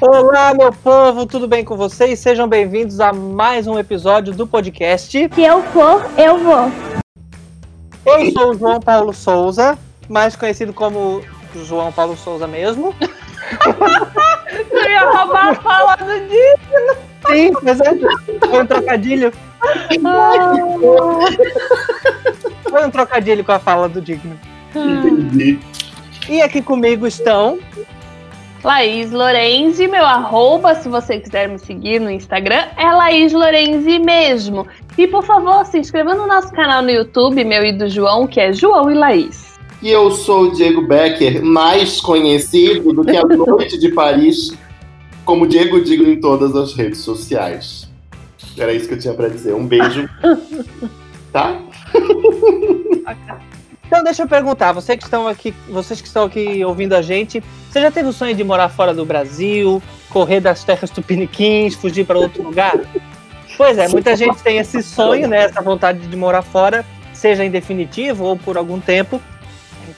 Olá, meu povo, tudo bem com vocês? Sejam bem-vindos a mais um episódio do podcast. Se eu for, eu vou. Eu sou o João Paulo Souza, mais conhecido como João Paulo Souza mesmo. Eu ia roubar a fala do Digno. Sim, mas é, foi um trocadilho. Foi um trocadilho com a fala do Digno. Entendi. E aqui comigo estão Laís Lorenzi, meu arroba, se você quiser me seguir no Instagram, é Laís Lorenzi mesmo. E por favor, se inscreva no nosso canal no YouTube, meu e do João, que é João e Laís. E eu sou o Diego Becker, mais conhecido do que a Noite de Paris, como Diego Digno em todas as redes sociais. Era isso que eu tinha pra dizer. Um beijo. Tá? Então deixa eu perguntar, você que estão aqui, vocês que estão aqui ouvindo a gente, você já teve o sonho de morar fora do Brasil, correr das terras tupiniquins, fugir para outro lugar? Pois é, muita gente tem esse sonho, né, essa vontade de morar fora, seja em definitivo ou por algum tempo.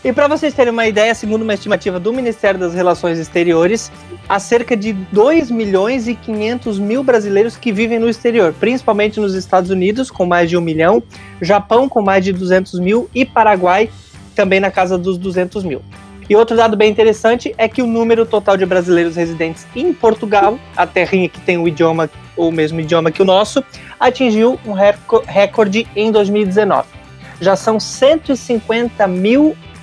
E para vocês terem uma ideia, segundo uma estimativa do Ministério das Relações Exteriores, há cerca de 2 milhões e 500 mil brasileiros que vivem no exterior, principalmente nos Estados Unidos, com mais de um milhão, Japão com mais de 200 mil e Paraguai também na casa dos 200 mil. E outro dado bem interessante é que o número total de brasileiros residentes em Portugal, a terrinha que tem o idioma, o mesmo idioma que o nosso, atingiu um reco- recorde em 2019. Já são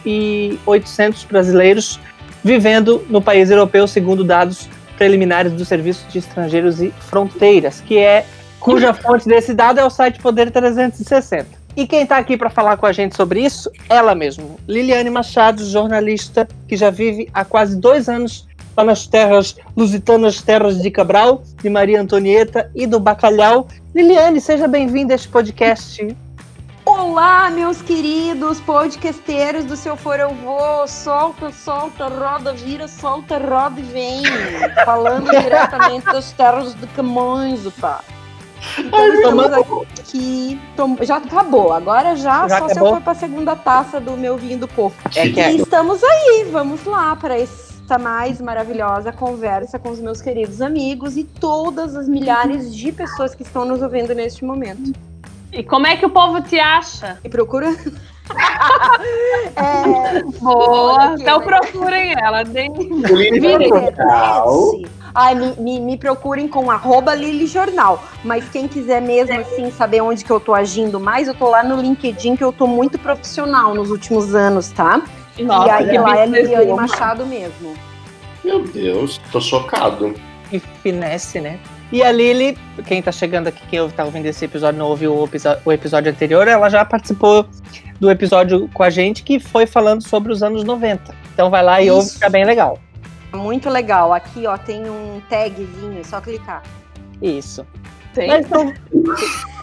150.800 brasileiros vivendo no país europeu, segundo dados preliminares do Serviço de Estrangeiros e Fronteiras, que é cuja fonte desse dado é o site Poder 360. E quem está aqui para falar com a gente sobre isso, ela mesma, Liliane Machado, jornalista que já vive há quase dois anos lá nas terras lusitanas, terras de Cabral, de Maria Antonieta e do Bacalhau. Liliane, seja bem-vinda a este podcast. Olá, meus queridos podcasteiros do Seu For Eu Vou. Solta, solta, roda, vira, solta, roda e vem. Falando diretamente das terras do Camões, pá. Então estamos aqui. tom- Já acabou. Agora já, Já só se acabou? eu for pra segunda taça do meu vinho do corpo. É que é- E estamos aí, vamos lá para esta mais maravilhosa conversa com os meus queridos amigos e todas as milhares de pessoas que estão nos ouvindo neste momento. E como é que o povo te acha? E procura. é, Boa, aqui, então mas- procurem ela. Deem... Lili Jornal. Ai, me, me, me procurem com arroba Lili Jornal. Mas quem quiser mesmo assim saber onde que eu tô agindo mais, eu tô lá no LinkedIn, que eu tô muito profissional nos últimos anos, tá? Nossa, e aí que lá é Liliane. Machado mesmo. Meu Deus, tô chocado. E finesse, né? E a Lili, quem tá chegando aqui, quem tá ouvindo esse episódio, não ouviu o, o episódio anterior, ela já participou do episódio com a gente que foi falando sobre os anos 90. Então vai lá e Isso. ouve, que tá bem legal. Muito legal. Aqui, ó, tem um tagzinho, é só clicar. Isso. Tem. Mas então,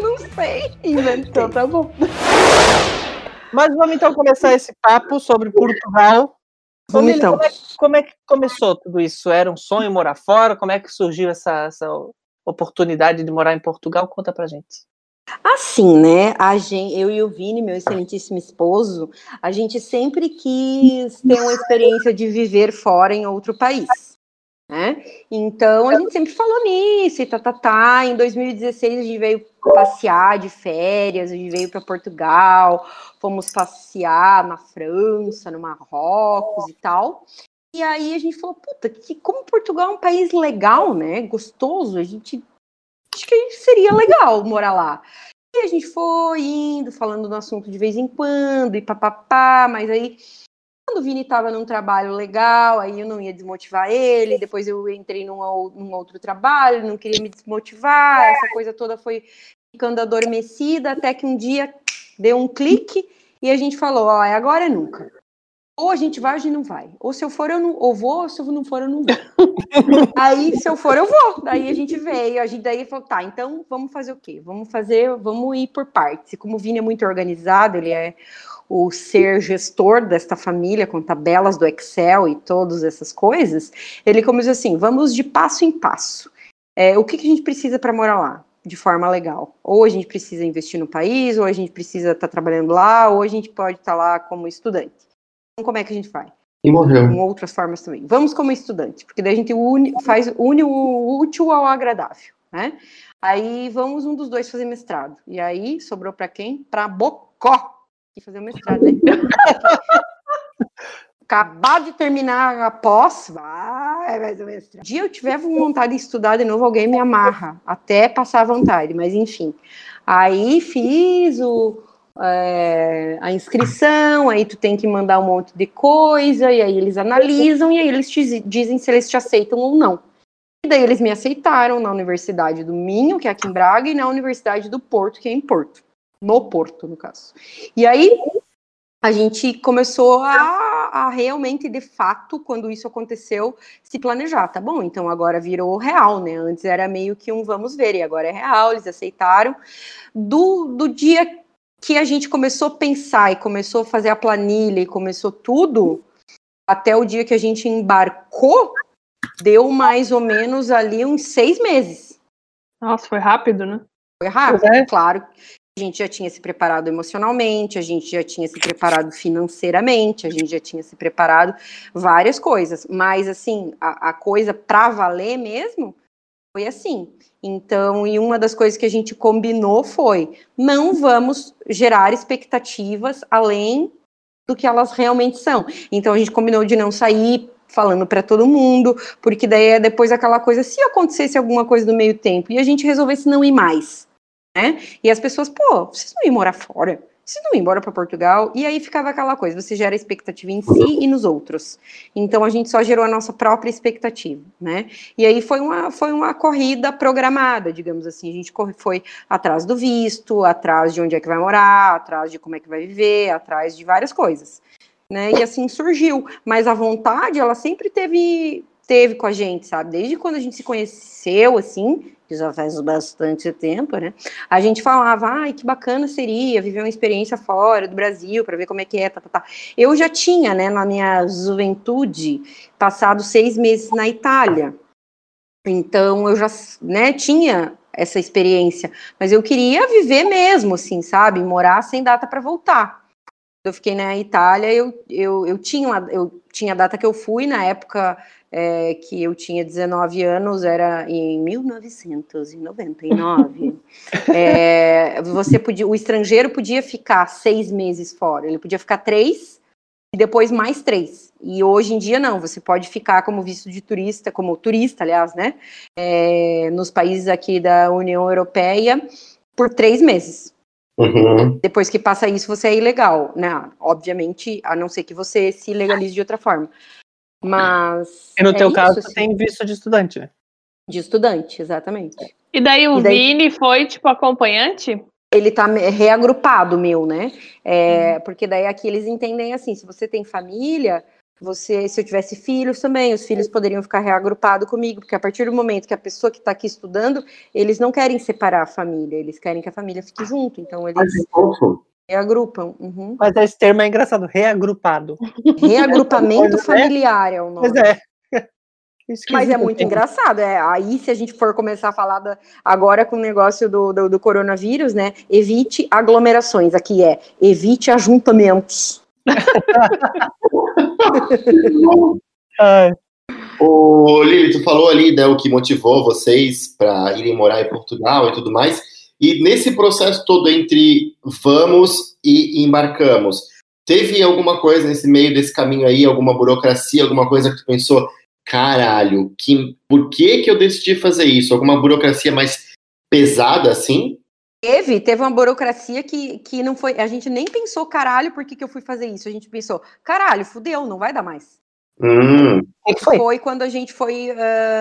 Não sei. Inventou, tá bom. mas vamos então começar esse papo sobre Portugal. Ô, então. Como é, como é que começou tudo isso? Era um sonho morar fora? Como é que surgiu essa, essa oportunidade de morar em Portugal? Conta pra gente. Assim, né? A gente, eu e o Vini, meu excelentíssimo esposo, a gente sempre quis ter uma experiência de viver fora em outro país. Né? Então a gente sempre falou nisso e tá, tá, tá. Em 2016 a gente veio passear de férias, a gente veio para Portugal, fomos passear na França, no Marrocos e tal. E aí a gente falou, puta, que como Portugal é um país legal, né? Gostoso, a gente acho que seria legal morar lá. E a gente foi indo, falando do assunto de vez em quando, e papapá, mas aí, quando o Vini estava num trabalho legal, aí eu não ia desmotivar ele, depois eu entrei num, num outro trabalho, não queria me desmotivar, essa coisa toda foi ficando adormecida, até que um dia deu um clique e a gente falou, ó, é agora é nunca. Ou a gente vai ou a gente não vai. Ou se eu for, eu não ou vou, ou se eu não for, eu não vou. Aí, se eu for, eu vou. Daí a gente veio, a gente daí falou, tá, então vamos fazer o quê? Vamos fazer, vamos ir por partes. E como o Vini é muito organizado, ele é o ser gestor desta família, com tabelas do Excel e todas essas coisas, ele começou assim, vamos de passo em passo. É, o que, que a gente precisa para morar lá? De forma legal. Ou a gente precisa investir no país, ou a gente precisa estar trabalhando lá, ou a gente pode estar lá como estudante. Então, como é que a gente vai? E morreu. com outras formas também. Vamos como estudante, porque daí a gente une, faz une o útil ao agradável, né? Aí vamos um dos dois fazer mestrado. E aí sobrou para quem? Para Bocó que fazer o mestrado, né? Acabar de terminar a pós, vai mestrado. Se eu tiver vontade de estudar de novo, alguém me amarra até passar vontade, mas enfim. Aí fiz o, é, a inscrição, aí tu tem que mandar um monte de coisa, e aí eles analisam, e aí eles te dizem se eles te aceitam ou não. E daí eles me aceitaram na Universidade do Minho, que é aqui em Braga, e na Universidade do Porto, que é em Porto. No Porto, no caso. E aí a gente começou a, a, realmente, de fato, quando isso aconteceu, se planejar. Tá bom, então agora virou real, né? Antes era meio que um vamos ver, e agora é real, eles aceitaram. Do, do dia que a gente começou a pensar e começou a fazer a planilha e começou tudo, até o dia que a gente embarcou, deu mais ou menos ali uns seis meses. Nossa, foi rápido, né? Foi rápido, é. claro. A gente já tinha se preparado emocionalmente, a gente já tinha se preparado financeiramente, a gente já tinha se preparado várias coisas. Mas, assim, a, a coisa para valer mesmo foi assim. Então, e uma das coisas que a gente combinou foi: não vamos gerar expectativas além do que elas realmente são. Então, a gente combinou de não sair falando para todo mundo, porque daí é depois aquela coisa, se acontecesse alguma coisa no meio tempo e a gente resolvesse não ir mais né? E as pessoas, pô, vocês não iam morar fora? Vocês não iam embora para Portugal? E aí ficava aquela coisa, você gera expectativa em si e nos outros. Então a gente só gerou a nossa própria expectativa, né? E aí foi uma, foi uma corrida programada, digamos assim. A gente foi atrás do visto, atrás de onde é que vai morar, atrás de como é que vai viver, atrás de várias coisas. Né? E assim surgiu. Mas a vontade, ela sempre teve, teve com a gente, sabe? Desde quando a gente se conheceu, assim, que já faz bastante tempo, né? A gente falava, ai, que bacana seria viver uma experiência fora do Brasil para ver como é que é, tá, tá, tá. Eu já tinha, né, na minha juventude, passado seis meses na Itália. Então, eu já, né, tinha essa experiência, mas eu queria viver mesmo, assim, sabe? Morar sem data para voltar. Eu fiquei na Itália, eu, eu, eu, tinha, eu tinha a data que eu fui, na época é, que eu tinha 19 anos, era em 1999. é, você podia, o estrangeiro podia ficar seis meses fora, ele podia ficar três e depois mais três. E hoje em dia não, você pode ficar como visto de turista, como turista, aliás, né? É, nos países aqui da União Europeia por três meses. Uhum. Depois que passa isso, você é ilegal, né? Obviamente, a não ser que você se legalize de outra forma. Mas. E no é teu isso, caso, assim. tem visto de estudante, né? De estudante, exatamente. E daí o e daí... Vini foi, tipo, acompanhante? Ele tá reagrupado, meu, né? É, hum. Porque daí aqui eles entendem assim: se você tem família, você, se eu tivesse filhos também, os filhos poderiam ficar reagrupados comigo, porque a partir do momento que a pessoa que está aqui estudando, eles não querem separar a família, eles querem que a família fique junto. Então eles. Reagrupam. Uhum. Mas esse termo é engraçado, reagrupado. Reagrupamento familiar é o nome. Pois é. Mas é muito engraçado. É, aí, se a gente for começar a falar da, agora com o negócio do, do, do, coronavírus, né? Evite aglomerações. Aqui é evite ajuntamentos. o Lili, tu falou ali né, o que motivou vocês para irem morar em Portugal e tudo mais. E nesse processo todo entre vamos e embarcamos, teve alguma coisa nesse meio desse caminho aí, alguma burocracia, alguma coisa que tu pensou, caralho, que, por que que eu decidi fazer isso? Alguma burocracia mais pesada assim? Teve, teve uma burocracia que, que não foi. A gente nem pensou, caralho, por que, que eu fui fazer isso? A gente pensou, caralho, fudeu, não vai dar mais. Hum. Foi? foi quando a gente foi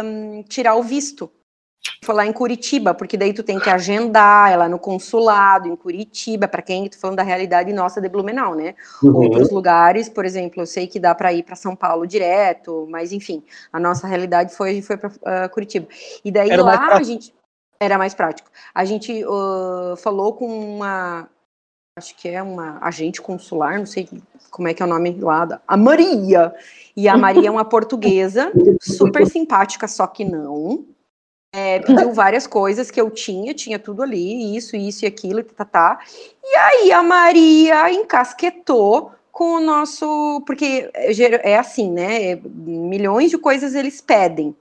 um, tirar o visto foi lá em Curitiba, porque daí tu tem que agendar, é lá no consulado, em Curitiba, para quem tu falando da realidade nossa de Blumenau, né? Uhum. Outros lugares, por exemplo, eu sei que dá para ir para São Paulo direto, mas enfim, a nossa realidade foi foi para uh, ah, Curitiba. E daí era lá a gente era mais prático. A gente uh, falou com uma acho que é uma agente consular, não sei como é que é o nome lá, a Maria. E a Maria é uma portuguesa, super simpática, só que não é, pediu várias coisas que eu tinha, tinha tudo ali, isso, isso e aquilo, tá, tá, tá. E aí a Maria encasquetou com o nosso. Porque é, é assim, né? Milhões de coisas eles pedem.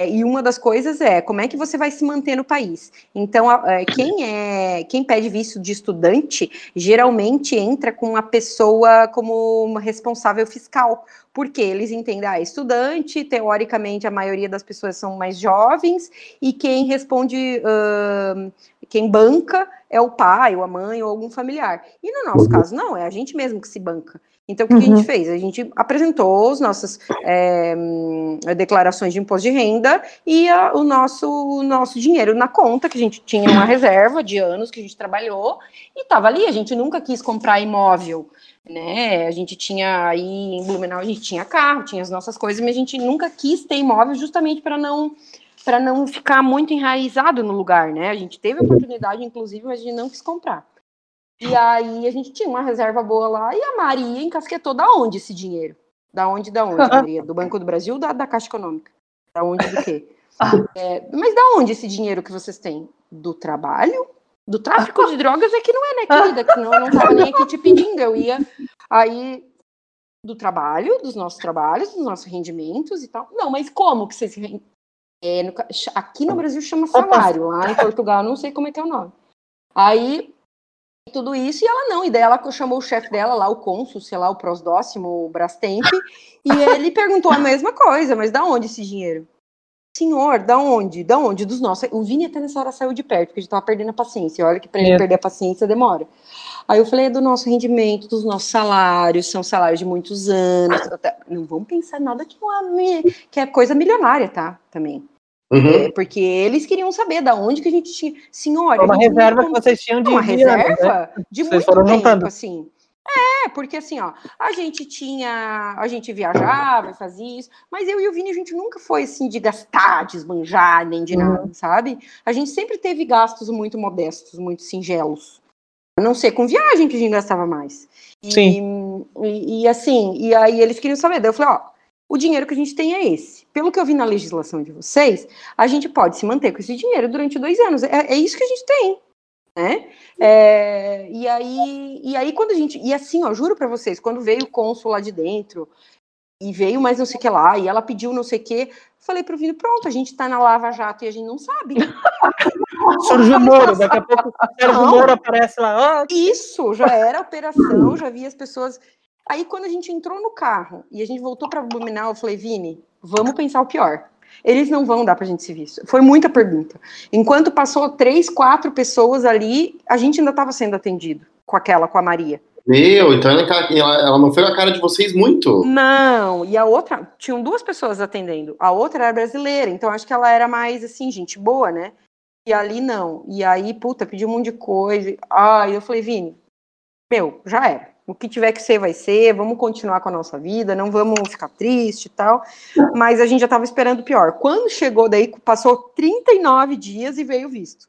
É, e uma das coisas é como é que você vai se manter no país. Então, é, quem é quem pede visto de estudante geralmente entra com a pessoa como responsável fiscal, porque eles entendem, ah, estudante, teoricamente a maioria das pessoas são mais jovens, e quem responde, uh, quem banca é o pai, ou a mãe, ou algum familiar. E no nosso caso, não, é a gente mesmo que se banca. Então, o que, uhum. a gente uhum. fez? A gente apresentou as nossas é, declarações de imposto de renda e a, o nosso, o nosso dinheiro na conta, que a gente tinha uma reserva de anos que a gente trabalhou, e estava ali. A gente nunca quis comprar imóvel, né? A gente tinha aí em Blumenau, a gente tinha carro, tinha as nossas coisas, mas a gente nunca quis ter imóvel justamente para não para não ficar muito enraizado no lugar, né? A gente teve a oportunidade, inclusive, mas a gente não quis comprar. E aí a gente tinha uma reserva boa lá e a Maria encasquetou da onde esse dinheiro? Da onde, da onde, Maria? Do Banco do Brasil ou da, da Caixa Econômica? Da onde do quê? É, mas da onde esse dinheiro que vocês têm? Do trabalho? Do tráfico de drogas é que não é, né, querida? Que não, não tava nem aqui te pedindo. Eu ia aí do trabalho, dos nossos trabalhos, dos nossos rendimentos e tal. Não, mas como que vocês. É, no, aqui no Brasil chama salário, lá em Portugal não sei como é que é o nome. Aí tudo isso, e ela não, e daí ela chamou o chefe dela lá, o cônsul, sei lá, o Prosdóximo, o Brastemp, e ele perguntou a mesma coisa, mas da onde esse dinheiro? Senhor, da onde? Da onde? Dos nossos. O Vini até nessa hora saiu de perto, porque a gente tava perdendo a paciência. Olha que para ele é. perder a paciência demora. Aí eu falei, é do nosso rendimento, dos nossos salários, são salários de muitos anos. Não vamos pensar nada que, uma, que é coisa milionária, tá? Também. Uhum. É, porque eles queriam saber da onde que a gente tinha. Senhora. Uma reserva que vocês tinham de. Uma reserva né? de vocês muito tempo, juntando. assim. É, porque assim, ó, a gente tinha, a gente viajava, fazia isso, mas eu e o Vini, a gente nunca foi assim de gastar, de esbanjar, nem de nada, uhum. sabe? A gente sempre teve gastos muito modestos, muito singelos. A não ser com viagem que a gente gastava mais. E, Sim. E, e, assim, e aí eles queriam saber, daí eu falei, ó, o dinheiro que a gente tem é esse. Pelo que eu vi na legislação de vocês, a gente pode se manter com esse dinheiro durante dois anos. É, é isso que a gente tem. Né? É, e, aí, e aí, quando a gente. E assim, ó, juro para vocês, quando veio o cônsul lá de dentro, e veio mais não sei o que lá, e ela pediu não sei o que, falei pro Vini, pronto, a gente tá na Lava Jato e a gente não sabe. Surge o Moro, daqui a pouco o Sérgio Moro aparece lá. Oh. Isso, já era operação, já vi as pessoas Aí, quando a gente entrou no carro e a gente voltou para Blumenau, eu falei, Vini, vamos pensar o pior. Eles não vão dar para a gente se visto. Foi muita pergunta. Enquanto passou três, quatro pessoas ali, a gente ainda estava sendo atendido com aquela, com a Maria. Meu, então ela, ela, não foi na cara de vocês muito? Não, e a outra, tinham duas pessoas atendendo. A outra era brasileira, então acho que ela era mais assim, gente boa, né? E ali não. E aí, puta, pediu um monte de coisa. Ah, eu falei, Vini, meu, já era o que tiver que ser, vai ser, vamos continuar com a nossa vida, não vamos ficar triste e tal. Mas a gente já estava esperando pior. Quando chegou daí, passou 39 dias e veio visto.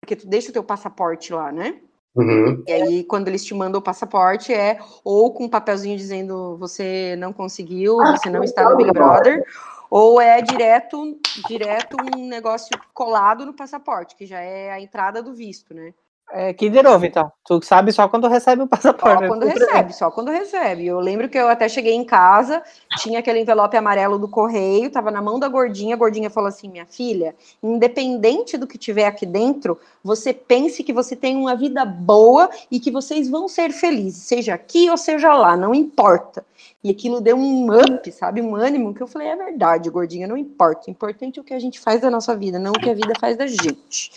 Porque tu deixa o teu passaporte lá, né? Uhum. E aí, quando eles te mandam o passaporte, é ou com um papelzinho dizendo você não conseguiu, você não está no Big Brother, ou é direto, direto um negócio colado no passaporte, que já é a entrada do visto, né? É, que de novo, então. Tu sabe só quando recebe o passaporte. Só quando recebe, só quando recebe. Eu lembro que eu até cheguei em casa, tinha aquele envelope amarelo do correio, tava na mão da gordinha, a gordinha falou assim: minha filha, independente do que tiver aqui dentro, você pense que você tem uma vida boa e que vocês vão ser felizes, seja aqui ou seja lá, não importa. E aquilo deu um up, sabe? Um ânimo que eu falei: é verdade, gordinha, não importa. O importante é o que a gente faz da nossa vida, não o que a vida faz da gente.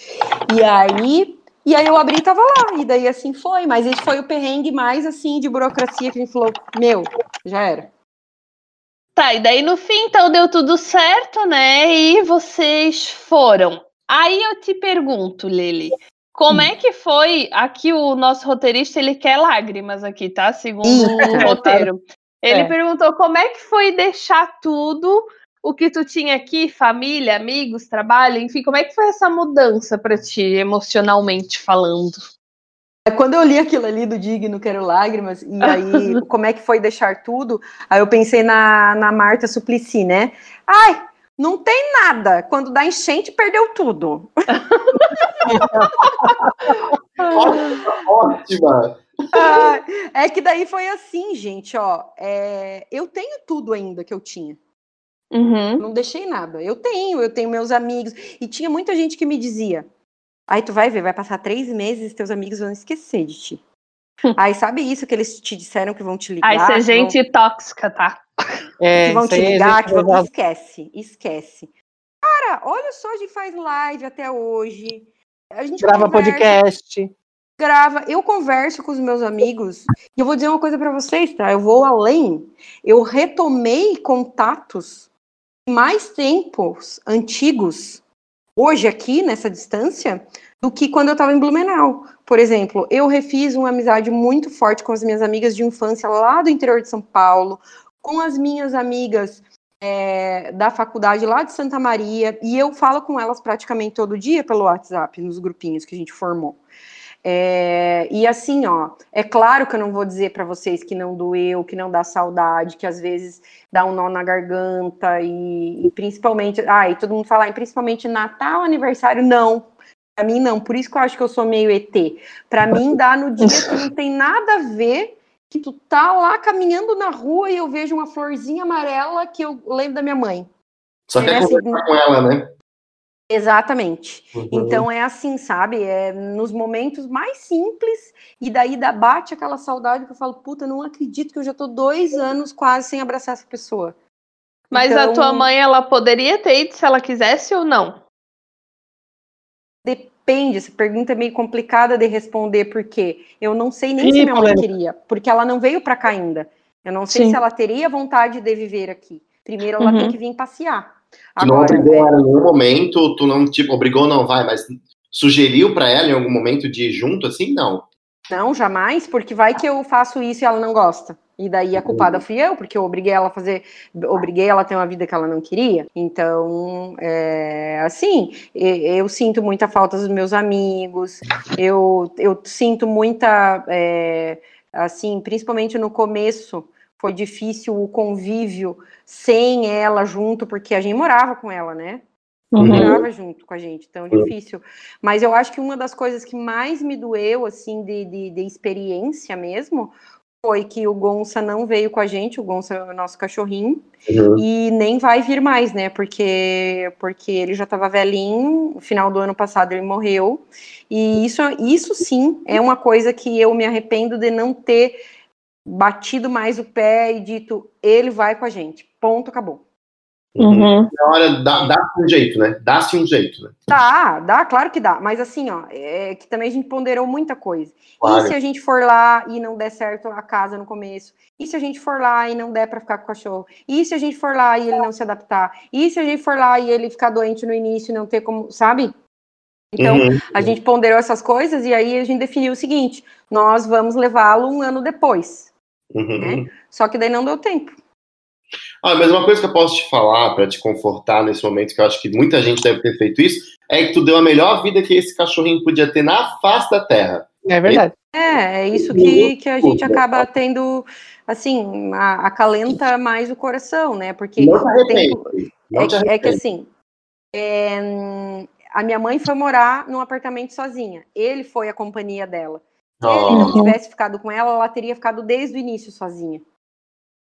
E aí e aí eu abri e tava lá, e daí assim foi, mas esse foi o perrengue mais assim de burocracia que a gente falou, meu, já era. Tá, e daí no fim então deu tudo certo, né? E vocês foram. Aí eu te pergunto, Lili, como é que foi? Aqui o nosso roteirista ele quer lágrimas aqui, tá? Segundo o roteiro. Ele é. perguntou como é que foi deixar tudo o que tu tinha aqui, família, amigos, trabalho, enfim, como é que foi essa mudança para ti, emocionalmente falando? Quando eu li aquilo ali do Digno Quero Lágrimas, e aí como é que foi deixar tudo, aí eu pensei na, na Marta Suplicy, né? Ai, não tem nada. Quando dá enchente, perdeu tudo. ótima, ótima. Ah, é que daí foi assim, gente, ó. é, eu tenho tudo ainda que eu tinha. Uhum. Não deixei nada. Eu tenho, eu tenho meus amigos. E tinha muita gente que me dizia: Aí tu vai ver, vai passar três meses e teus amigos vão esquecer de ti. Aí sabe isso que eles te disseram que vão te ligar? Aí isso é que vão- gente tóxica, tá? É, que vão te a ligar, gente que vão... esquece, esquece. Cara, olha só, a gente faz live até hoje. A gente Grava conversa, podcast. grava. Eu converso com os meus amigos e eu vou dizer uma coisa pra vocês, tá? Eu vou além. Eu retomei contatos mais tempos antigos hoje aqui nessa distância do que quando eu estava em Blumenau. Por exemplo, eu refiz uma amizade muito forte com as minhas amigas de infância lá do interior de São Paulo, com as minhas amigas é, da faculdade lá de Santa Maria, e eu falo com elas praticamente todo dia pelo WhatsApp, nos grupinhos que a gente formou. É, e assim, ó, é claro que eu não vou dizer para vocês que não doeu, que não dá saudade, que às vezes dá um nó na garganta e, e principalmente, ah, e todo mundo fala, e principalmente Natal, aniversário, não. Para mim não, por isso que eu acho que eu sou meio ET. Para mim dá no dia que não tem nada a ver, que tu tá lá caminhando na rua e eu vejo uma florzinha amarela que eu lembro da minha mãe. Só quer É, assim, com ela, né? Exatamente. Uhum. Então é assim, sabe? É nos momentos mais simples, e daí dá, bate aquela saudade que eu falo, puta, não acredito que eu já tô dois anos quase sem abraçar essa pessoa. Mas a Então- tua mãe, ela poderia ter ido se ela quisesse ou não? Depende, essa pergunta é meio complicada de responder, porque eu não sei nem Ih, se minha mãe queria, porque ela não veio para cá ainda. Eu não sei Sim. se ela teria vontade de viver aqui. Primeiro ela Uhum. tem que vir passear. Tu não Agora, obrigou é, ela em nenhum momento, tu não, tipo, obrigou, não vai, mas sugeriu pra ela em algum momento de ir junto, assim? Não. Não, jamais, porque vai que eu faço isso e ela não gosta. E daí a culpada fui eu, porque eu obriguei ela a fazer, obriguei ela a ter uma vida que ela não queria. Então, é, assim, eu sinto muita falta dos meus amigos, eu, eu sinto muita, é, assim, principalmente no começo, foi difícil o convívio sem ela junto, porque a gente morava com ela, né? Uhum. morava junto com a gente, então difícil. Mas eu acho que uma das coisas que mais me doeu, assim, de, de, de experiência mesmo, foi que o Gonça não veio com a gente, o Gonça é o nosso cachorrinho, Uhum. e nem vai vir mais, né? Porque, porque ele já estava velhinho, no final do ano passado ele morreu. E isso, isso sim é uma coisa que eu me arrependo de não ter batido mais o pé e dito, ele vai com a gente. Ponto, acabou. Uhum. Na hora, dá- dá-se um jeito, né? Dá-se um jeito, né? Dá, dá, claro que dá. Mas assim, ó, é que também a gente ponderou muita coisa. Claro. E se a gente for lá e não der certo a casa no começo? E se a gente for lá e não der pra ficar com o cachorro? E se a gente for lá e ele não se adaptar? E se a gente for lá e ele ficar doente no início e não ter como, sabe? Então, Uhum. a gente ponderou essas coisas e aí a gente definiu o seguinte: nós vamos levá-lo um ano depois. Uhum. né? Só que daí não deu tempo. Ah, mas uma coisa que eu posso te falar pra te confortar nesse momento, que eu acho que muita gente deve ter feito isso, é que tu deu a melhor vida que esse cachorrinho podia ter na face da terra. É verdade. É, é isso que, que a gente acaba tendo, assim, a- acalenta mais o coração, né? Porque Não te tempo. Não É te que, é que assim, é, a minha mãe foi morar num apartamento sozinha. Ele foi a companhia dela. Se ele não tivesse ficado com ela, ela teria ficado desde o início sozinha.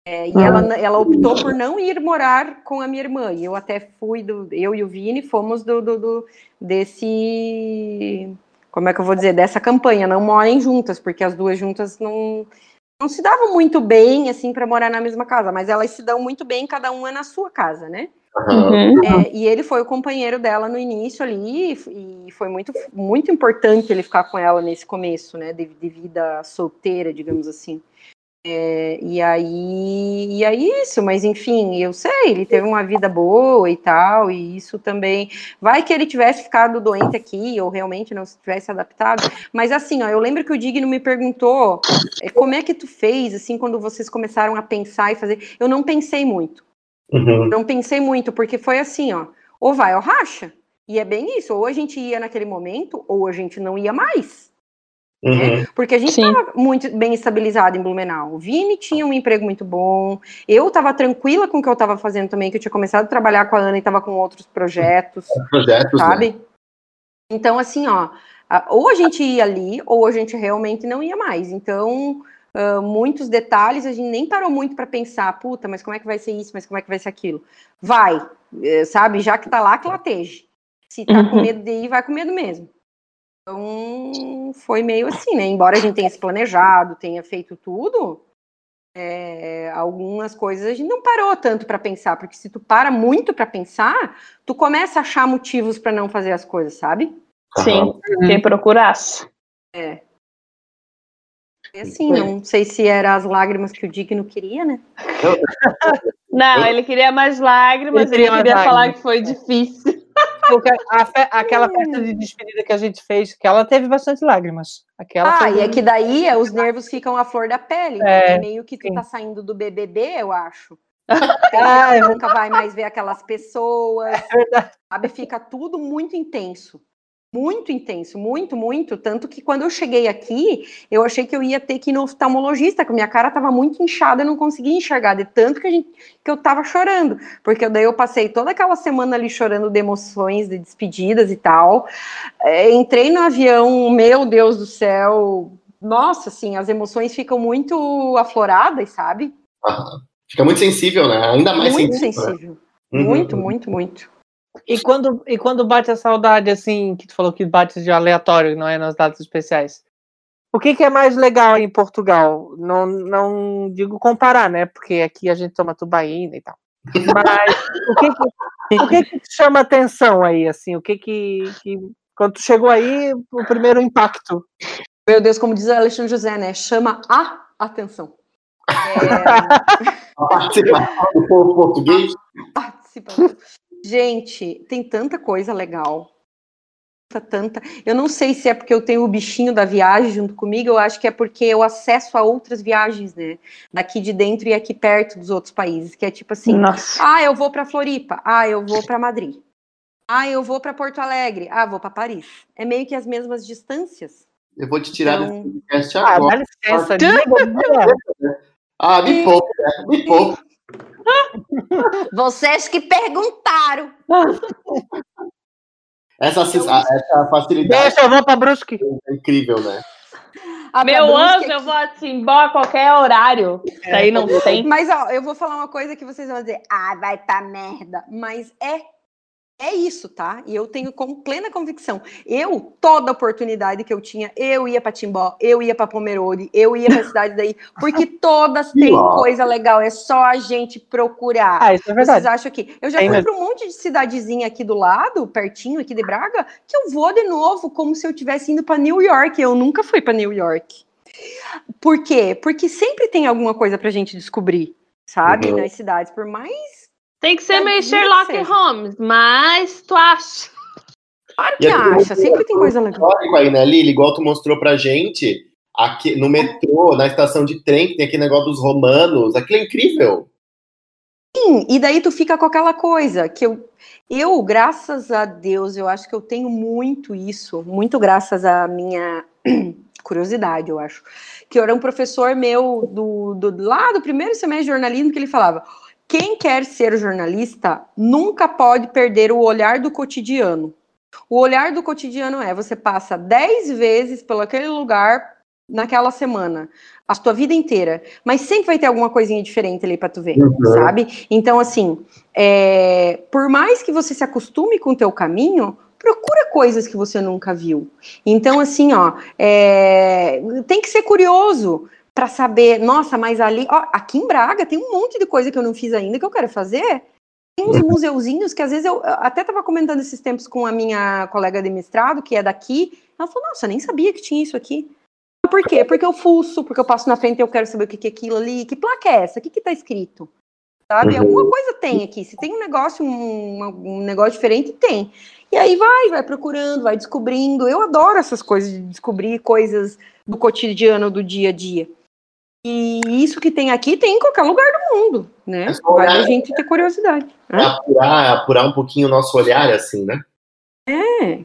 É, e Ah. ela, ela optou por não ir morar com a minha irmã. E eu até fui do. Eu e o Vini fomos do, do, do- desse. Como é que eu vou dizer? Dessa campanha. Não morem juntas, porque as duas juntas não. Não se davam muito bem, assim, para morar na mesma casa, mas elas se dão muito bem, cada uma na sua casa, né? Uhum. É, e ele foi o companheiro dela no início ali, e foi muito, muito importante ele ficar com ela nesse começo, né, de, de vida solteira, digamos assim. É, e aí, e aí isso, mas enfim, eu sei, ele teve uma vida boa e tal, e isso também, vai que ele tivesse ficado doente aqui, ou realmente não se tivesse adaptado, mas assim, ó, eu lembro que o Digno me perguntou, é, como é que tu fez, assim, quando vocês começaram a pensar e fazer, eu não pensei muito, Uhum. não pensei muito, porque foi assim, ó, ou vai ou racha. E é bem isso, ou a gente ia naquele momento, ou a gente não ia mais. Uhum. Porque a gente estava muito bem estabilizado em Blumenau. O Vini tinha um emprego muito bom, eu estava tranquila com o que eu estava fazendo também, que eu tinha começado a trabalhar com a Ana e estava com outros projetos, Projetos, né? sabe? Então, assim, ó, ou a gente ia ali, ou a gente realmente não ia mais. Então, uh, muitos detalhes, a gente nem parou muito para pensar, puta, mas como é que vai ser isso, mas como é que vai ser aquilo? Vai, eh, sabe? Já que tá lá, que lateje. Se tá com Uhum. medo de ir, vai com medo mesmo. Então, foi meio assim, né? Embora a gente tenha se planejado, tenha feito tudo, é, algumas coisas a gente não parou tanto para pensar, porque se tu para muito para pensar, tu começa a achar motivos para não fazer as coisas, sabe? Sim, quem procurasse. E assim, não sei se eram as lágrimas que o Digno queria, né? Não, ele queria mais lágrimas, Ele queria ele queria falar lágrimas. que foi difícil. Porque a fe- aquela festa de despedida que a gente fez, que ela teve bastante lágrimas. Aquela ah, foi e é que daí é, os nervos ficam à flor da pele, É, né? meio que tu sim. tá saindo do BBB, eu acho. Ah, é nunca vai mais ver aquelas pessoas, verdade. sabe? Fica tudo muito intenso. Muito intenso, muito, muito. Tanto que quando eu cheguei aqui, eu achei que eu ia ter que ir no oftalmologista, que minha cara tava muito inchada, eu não conseguia enxergar, de tanto que, a gente, que eu tava chorando. Porque daí eu passei toda aquela semana ali chorando de emoções, de despedidas e tal. É, entrei no avião, meu Deus do céu. Nossa, assim, as emoções ficam muito afloradas, sabe? Aham. Fica muito sensível, né? Ainda mais muito sensível. né? sensível. Uhum. Muito, muito, muito. E quando, e quando bate a saudade, assim, que tu falou que bate de aleatório, não é nas datas especiais. O que, que é mais legal em Portugal? Não, não digo comparar, né? Porque aqui a gente toma tubaína e tal. Mas o que que, o que, que te chama atenção aí, assim? O que que, que quando tu chegou aí, o primeiro impacto? Meu Deus, como diz o Alexandre José, né? Chama a atenção. É, A participação do povo português. participação. Gente, tem tanta coisa legal. Tanta, tanta. Eu não sei se é porque eu tenho o bichinho da viagem junto comigo, eu acho que é porque eu acesso a outras viagens, né? Daqui de dentro e aqui perto dos outros países, que é tipo assim, Nossa. ah, eu vou para Floripa, ah, eu vou para Madrid. Ah, eu vou para Porto Alegre, ah, vou para Paris. É meio que as mesmas distâncias. Eu vou te tirar Então, desse podcast Ah, agora. dá licença. desliga. Ah, me poupa, né? Me poupa. Vocês que perguntaram. Essa, essa facilidade Deixa, eu vou pra Brusque. é incrível, né? A Meu anjo, eu vou a Timbó a qualquer horário. Isso aí não tem. Mas ó, eu vou falar uma coisa que vocês vão dizer, ah, vai pra merda. Mas é é isso, tá? E eu tenho com plena convicção. Eu, toda oportunidade que eu tinha, eu ia pra Timbó, eu ia pra Pomerode, eu ia pra cidade daí, porque todas têm coisa legal, é só a gente procurar. Ah, isso é Vocês verdade. acham que eu já Tem fui para um monte de cidadezinha aqui do lado, pertinho aqui de Braga, que eu vou de novo como se eu tivesse indo para New York. Eu nunca fui para New York. Por quê? Porque sempre tem alguma coisa pra gente descobrir, sabe? Uhum. Nas cidades, por mais Tem que ser Tadinho meio Sherlock. Holmes, mas tu acha? claro que acha, sempre tem coisa legal. Aí, né, Lili? Igual tu mostrou pra gente, aqui no metrô, na estação de trem, que tem aquele negócio dos romanos. Aquilo é incrível. Sim, e daí tu fica com aquela coisa que eu, eu, graças a Deus, eu acho que eu tenho muito isso, muito graças à minha curiosidade, eu acho. Que era um professor meu do, do lá do primeiro semestre de jornalismo que ele falava: quem quer ser jornalista nunca pode perder o olhar do cotidiano. O olhar do cotidiano é você passa 10 vezes pelo aquele lugar naquela semana, a tua vida inteira, mas sempre vai ter alguma coisinha diferente ali para tu ver, Uhum. sabe? Então, assim, é, por mais que você se acostume com o teu caminho, procura coisas que você nunca viu. Então, assim, ó, é, tem que ser curioso para saber, nossa, mas ali, ó, aqui em Braga tem um monte de coisa que eu não fiz ainda que eu quero fazer. Tem uns museuzinhos que às vezes eu eu até estava comentando esses tempos com a minha colega de mestrado, que é daqui. Ela falou: Nossa, eu nem sabia que tinha isso aqui. Por quê? Porque eu fuço, porque eu passo na frente e eu quero saber o que que é aquilo ali. Que placa é essa? O que que tá escrito? Sabe? Uhum. Alguma coisa tem aqui. Se tem um negócio, um, um negócio diferente, tem. E aí vai, vai procurando, vai descobrindo. Eu adoro essas coisas de descobrir coisas do cotidiano, do dia a dia. E isso que tem aqui tem em qualquer lugar do mundo, né? É olhar. a gente ter curiosidade. É apurar, é apurar um pouquinho o nosso olhar, assim, né? É.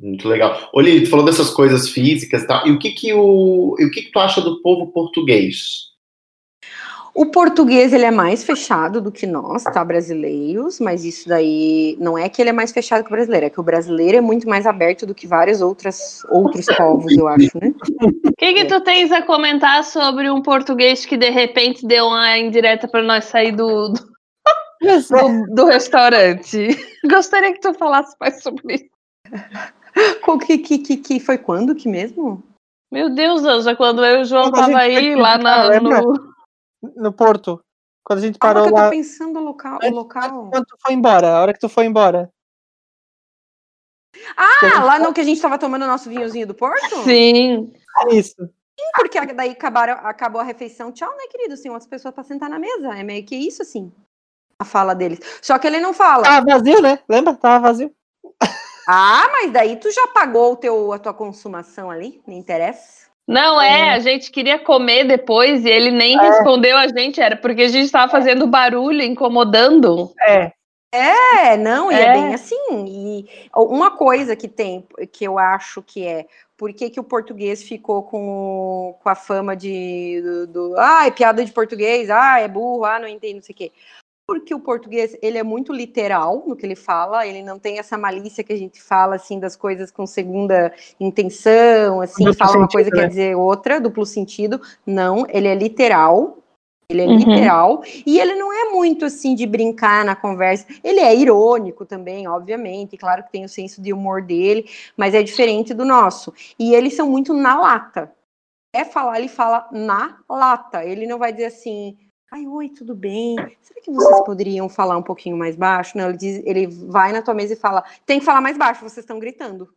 Muito legal. Lili, tu falou dessas coisas físicas e tal. E o que que, o, e o que que tu acha do povo português? O português ele é mais fechado do que nós, tá, brasileiros, mas isso daí não é que ele é mais fechado que o brasileiro, é que o brasileiro é muito mais aberto do que vários outras, outros povos, eu acho, né? O que, que tu tens a comentar sobre um português que de repente deu uma indireta para nós sair do, do, do, do restaurante? Gostaria que tu falasse mais sobre isso. Que, que, que, que foi quando que mesmo? Meu Deus, Anja, quando eu e o João tava aí lá na, lembra? no... No Porto. Quando a gente Ah, parou porque eu lá. tô pensando o local. O local. Quando tu foi embora, a hora que tu foi embora. Ah, lá no que a gente tava tomando o nosso vinhozinho do Porto? Sim. Isso. Porque daí acabaram, acabou a refeição. Tchau, né, querido? Tem outras pessoas pra sentar na mesa. É meio que isso, assim. A fala deles. Só que ele não fala. Tava vazio, né? Lembra? Tava vazio. Ah, mas daí tu já pagou o teu, a tua consumação ali? Não interessa. Não é, a gente queria comer depois e ele nem respondeu a gente, era porque a gente estava fazendo barulho, incomodando. É. É, não, e é. É. bem assim. E uma coisa que tem, que eu acho que é, por que, que o português ficou com, com a fama de, do, do, ah, é piada de português, ah, é burro, ah, não entendo, não sei o quê. Porque o português, ele é muito literal no que ele fala, ele não tem essa malícia que a gente fala, assim, das coisas com segunda intenção, assim, Duplo fala uma sentido, coisa né? quer dizer outra, duplo sentido. Não, ele é literal, ele é Uhum. literal, e ele não é muito assim de brincar na conversa. Ele é irônico também, obviamente, claro que tem o senso de humor dele, mas é diferente do nosso. E eles são muito na lata. É falar, ele fala na lata. Ele não vai dizer assim, ai, oi, tudo bem? Será que vocês poderiam falar um pouquinho mais baixo? Não, ele, diz, ele vai na tua mesa e fala, tem que falar mais baixo, vocês estão gritando.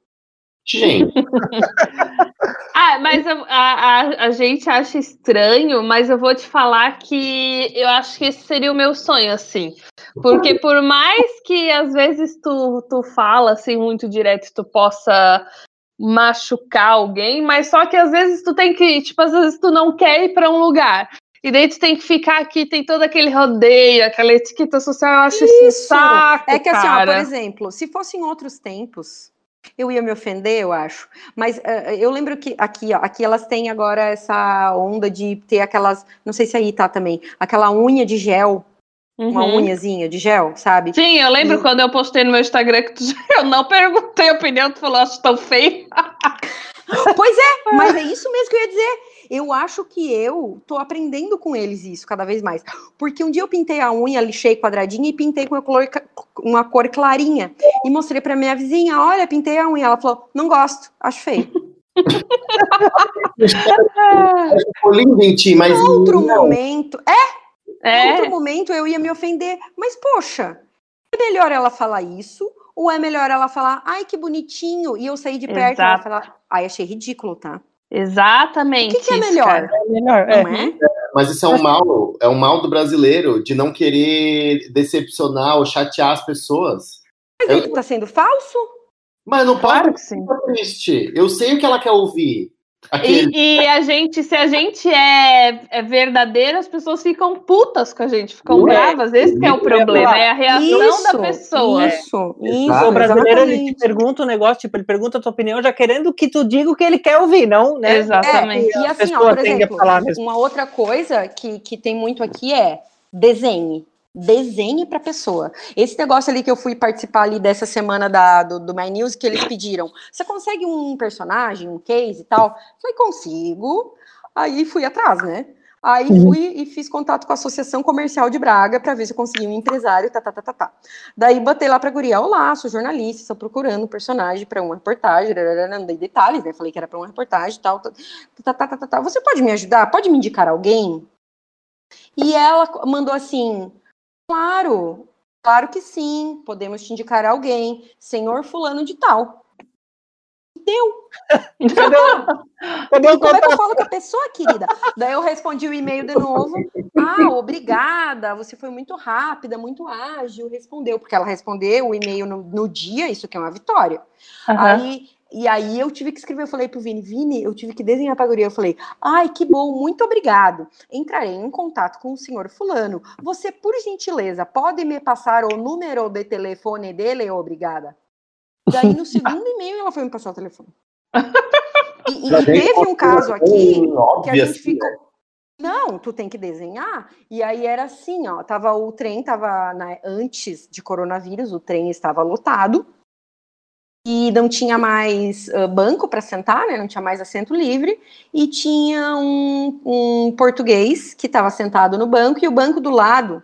Gente, Ah, mas a, a, a- a gente acha estranho, mas eu vou te falar que eu acho que esse seria o meu sonho, assim. Porque por mais que às vezes tu, tu fala assim muito direto, tu possa machucar alguém, mas só que às vezes tu tem que, tipo, às vezes tu não quer ir para um lugar. E daí tu tem que ficar aqui, tem todo aquele rodeio, aquela etiqueta social, eu acho isso um Isso. saco, É que assim, ó, por exemplo, se fosse em outros tempos, eu ia me ofender, eu acho. Mas eh, eu lembro que aqui, ó, aqui elas têm agora essa onda de ter aquelas, não sei se aí tá também, aquela unha de gel, uma Uhum. unhazinha de gel, sabe? Sim, eu lembro E- quando eu postei no meu Instagram que tu, eu não perguntei a opinião, tu falou, acho tão feio. Pois é, mas é isso mesmo que eu ia dizer. Eu acho que eu tô aprendendo com eles isso cada vez mais. Porque um dia eu pintei a unha, lixei quadradinha e pintei com uma cor, uma cor clarinha. E mostrei pra minha vizinha: olha, pintei a unha. Ela falou: não gosto, acho feio. ficou lindo em ti, mas outro não. momento. É, É, outro momento eu ia me ofender. Mas, poxa, é melhor ela falar isso? Ou é melhor ela falar, ai, que bonitinho, e eu sair de perto e ela Exato. falar, ai, achei ridículo, tá? Exatamente. O que, que é isso, melhor? É melhor. É. Não é? Mas isso é um mal, é um mal do brasileiro de não querer decepcionar ou chatear as pessoas. Mas tu tá sendo falso? Mas não Claro pode que sim. triste. Eu sei o que ela quer ouvir. E, e a gente, se a gente é, é verdadeiro, as pessoas ficam putas com a gente, ficam Ué, bravas. Esse que é o isso problema, é a reação da pessoa. Isso, isso, O brasileiro ele te pergunta um negócio, tipo, ele pergunta a tua opinião já querendo que tu diga o que ele quer ouvir, não, né? Exatamente. É, e A assim, ó, por exemplo, uma outra coisa que, que tem muito aqui é desenhe. Desenhe para pessoa. Esse negócio ali que eu fui participar ali dessa semana da, do, do My News, que eles pediram, você consegue um personagem, um case e tal? Falei, consigo. Aí fui atrás, né? Aí Uhum. fui e fiz contato com a Associação Comercial de Braga para ver se eu conseguia um empresário, tá, tá, tá, tá, tá. Daí botei lá pra guria, olá, sou jornalista, estou procurando um personagem para uma reportagem, não dei detalhes, né? Falei que era para uma reportagem e tal, tá, tá, tá, tá, tá, tá. Você pode me ajudar? Pode me indicar alguém? E ela mandou assim, claro, claro que sim, podemos te indicar alguém, senhor fulano de tal. Deu. Cadê, o- cadê o Como é que eu falo com a pessoa, querida? Daí eu respondi o e-mail de novo. Ah, obrigada. Você foi muito rápida, muito ágil. Respondeu, porque ela respondeu o e-mail no, no dia, isso que é uma vitória. Aham. Aí, e aí eu tive que escrever, eu falei pro Vini, Vini, eu tive que desenhar pra guria. Eu falei, ai, que bom, muito obrigado. Entrarei em contato com o senhor fulano. Você, por gentileza, pode me passar o número de telefone dele? Obrigada. Daí, no segundo e-mail, ela foi me passar o telefone. E, e- teve um caso aqui que a gente assim, ficou. Não, tu tem que desenhar. E aí era assim, ó, tava o trem tava na- antes de coronavírus, o trem estava lotado e não tinha mais ah, banco para sentar, né? Não tinha mais assento livre e tinha um, um português que estava sentado no banco e o banco do lado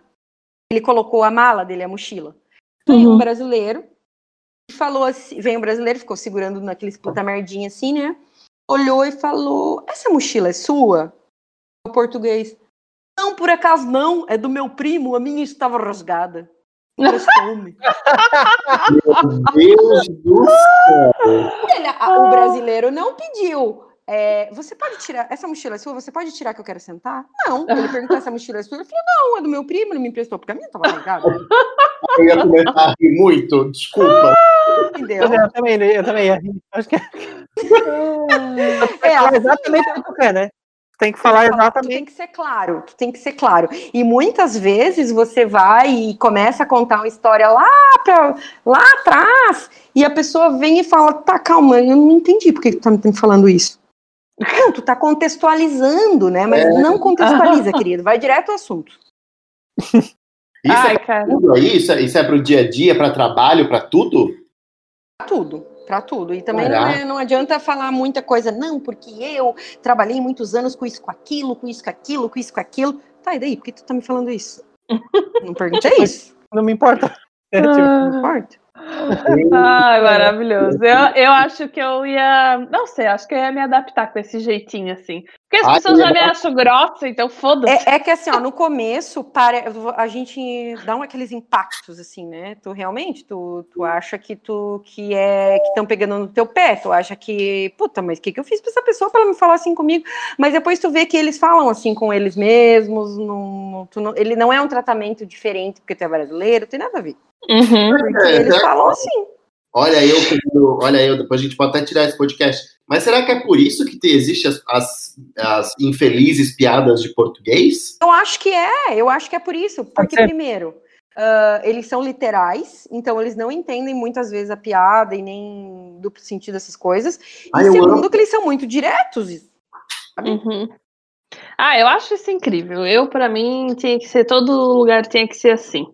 ele colocou a mala dele, a mochila. Veio um Uhum. brasileiro e falou assim, veio um brasileiro, ficou segurando naqueles puta merdinha assim, né? Olhou e falou: "Essa mochila é sua?" O português: "Não, por acaso não, é do meu primo, a minha estava rasgada." Meu Deus do céu. Ele- a- o brasileiro não pediu. é, você pode tirar, essa mochila é sua? Você pode tirar que eu quero sentar? Não. Ele perguntou, essa mochila é sua? Ele falou, não, é do meu primo, ele me emprestou, porque a minha estava rasgada. Eu ia começar a rir muito, desculpa. Entendeu? Eu também, eu também ia rir. Acho que É, é exatamente o que tu quer, né? Tem que falar Tu tem exatamente. que ser claro, tu tem que ser claro. E muitas vezes você vai e começa a contar uma história lá, pra, lá atrás, e a pessoa vem e fala, tá, calma, eu não entendi por que tu tá me falando isso. Não, tu tá contextualizando, né? Mas não contextualiza, querido. Vai direto ao assunto. Isso Ai, é cara. tudo aí? Isso é, isso é pro dia a dia, para trabalho, para tudo? Pra tudo, pra tudo. E também não, é- não adianta falar muita coisa, não, porque eu trabalhei muitos anos com isso, com aquilo, com isso, com aquilo, com isso, com aquilo. Tá, e daí? Por que tu tá me falando isso? Não perguntei isso. Não me importa. É, tipo, Não importa. Ai, maravilhoso. Eu, eu acho que eu ia. Não sei, acho que eu ia me adaptar com esse jeitinho assim. Porque as Ai, pessoas já me acham grossa, então foda-se. É, é que assim, ó, no começo, para, a gente dá um, aqueles impactos, assim, né? Tu realmente, tu, tu acha que tu que é que estão pegando no teu pé, tu acha que, puta, mas o que, que eu fiz pra essa pessoa para ela me falar assim comigo? Mas depois tu vê que eles falam assim com eles mesmos, não, tu não- ele não é um tratamento diferente porque tu é brasileiro, tem nada a ver. Uhum. Porque É, eles tá. Falam assim. Olha eu, olha eu, depois a gente pode até tirar esse podcast. Mas será que é por isso que te- existe as, as, as infelizes piadas de português? Eu acho que é, eu acho que é por isso. Porque, primeiro, ah, eles são literais, então eles não entendem muitas vezes a piada e nem duplo sentido essas coisas. E segundo, amo. que eles são muito diretos. Uhum. Ah, eu acho isso incrível. Eu, pra mim, tinha que ser, todo lugar tinha que ser assim.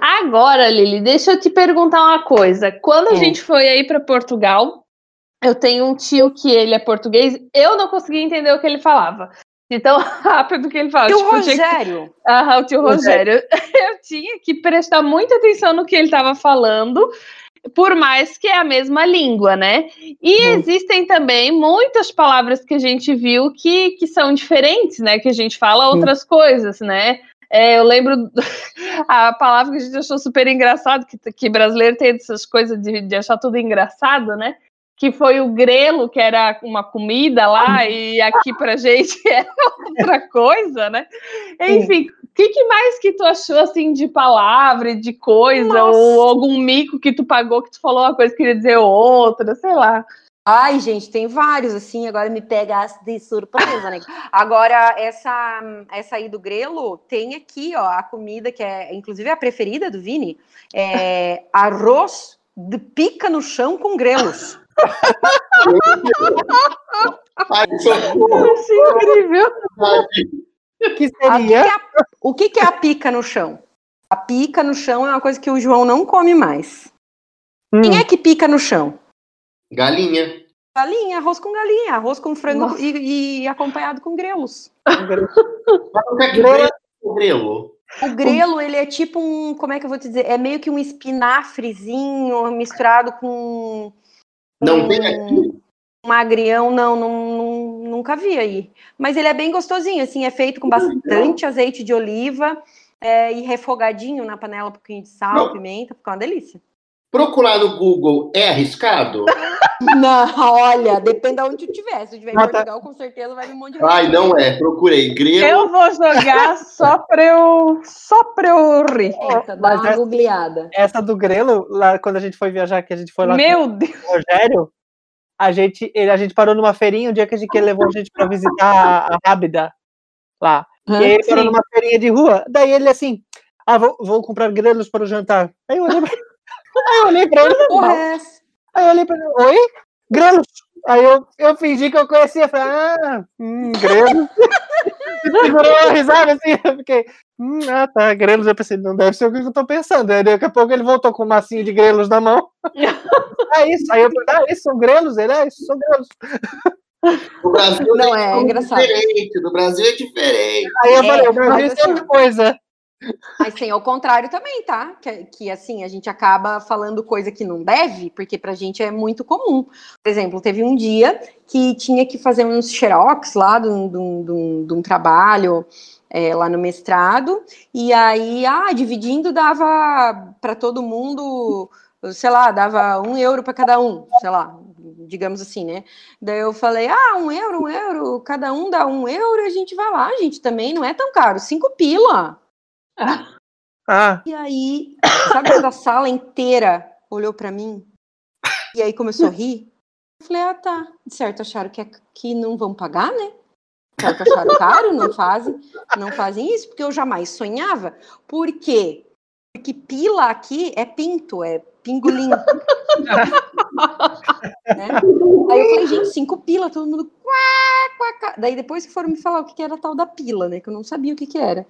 Agora, Lili, deixa eu te perguntar uma coisa. Quando a Hum. gente foi aí pra Portugal, eu tenho um tio que ele é português, eu não conseguia entender o que ele falava. De tão rápido que ele falava. E o Tipo, tinha que- Rogério? Aham, o tio Rogério. Rogério. Eu tinha que prestar muita atenção no que ele estava falando, por mais que é a mesma língua, né? E Hum. existem também muitas palavras que a gente viu que, que são diferentes, né? Que a gente fala outras coisas, né? É, eu lembro a palavra que a gente achou super engraçado, que, que brasileiro tem essas coisas de, de achar tudo engraçado, né? Que foi o grelo, que era uma comida lá, e aqui pra gente era outra coisa, né? Enfim, o que, que mais que tu achou assim de palavra, de coisa, Nossa. ou algum mico que tu pagou que tu falou uma coisa que queria dizer outra, sei lá. Ai, gente, tem vários, assim, agora me pega de surpresa, né? Agora, essa, essa aí do grelo, tem aqui, ó, a comida que é, inclusive, a preferida do Vini, é arroz de pica no chão com grelos. Ai, incrível. que que que seria? é a, o que que é a pica no chão? A pica no chão é uma coisa que o João não come mais. Hum, Quem é que pica no chão? Galinha. Galinha, arroz com galinha, arroz com frango e, e acompanhado com grelos. Mas o que é grelo? é grelo? O grelo, ele é tipo um, como é que eu vou te dizer? É meio que um espinafrezinho misturado com Não um, tem aqui? um agrião, não, não, não- nunca vi aí. Mas ele é bem gostosinho, assim, é feito com bastante azeite de oliva é, e refogadinho na panela, um pouquinho de sal, Não. pimenta, fica uma delícia. Procurar no Google é arriscado? Não, olha, depende de onde tu estiver. Se tu estiver em Ah, tá. Portugal, com certeza vai um monte de Ai, não é. Procurei. Grelo. Eu vou jogar só pra eu, só pra eu rir. Eita, dá Mas uma essa- googleada. Essa do Grelo, lá quando a gente foi viajar, que a gente foi lá Meu Deus. com o Rogério, a gente, ele, a gente parou numa feirinha, um dia que, a gente, que ele levou a gente pra visitar a, a Rábida lá. E aí ele parou Sim. numa feirinha de rua. Daí ele assim, ah, vou, vou comprar grelos para o jantar. Aí eu olhei aí eu olhei pra ele, Porra, é essa? Aí eu olhei pra ele, oi? Grelos? Aí eu, eu fingi que eu conhecia, falei, ah, hum, grelos. segurou a risada assim, eu fiquei. Hum, ah, tá, grelos. Eu pensei, não deve ser o que eu tô pensando. Aí daqui a pouco ele voltou com um massinho de grelos na mão. é isso. Aí eu falei, ah, esses são grelos? Ele, é, isso são grelos. No Brasil Não, é como engraçado. diferente. No Brasil é diferente. Aí eu É, falei, o Brasil é outra assim- coisa. Mas tem ao contrário também, tá? Que, que assim, a gente acaba falando coisa que não deve, porque pra gente é muito comum. Por exemplo, teve um dia que tinha que fazer uns xerox lá de um, trabalho é, lá no mestrado, e aí, ah, dividindo dava para todo mundo, sei lá, dava um euro para cada um, sei lá, digamos assim, né? Daí eu falei, ah, um euro, um euro, cada um dá um euro a gente vai lá, gente, também não é tão caro, cinco pila. Ah, E aí, sabe quando a sala inteira olhou pra mim? E aí começou a rir? Eu falei, ah, tá. De certo, acharam que, é- que não vão pagar, né? Certo, acharam caro, não fazem, não fazem isso, porque eu jamais sonhava. Por quê? Porque pila aqui é pinto, é pingolim. né? Aí eu falei, gente, cinco pila, todo mundo. Quá, quá. Daí depois que foram me falar o que era tal da pila, né? Que eu não sabia o que, que era.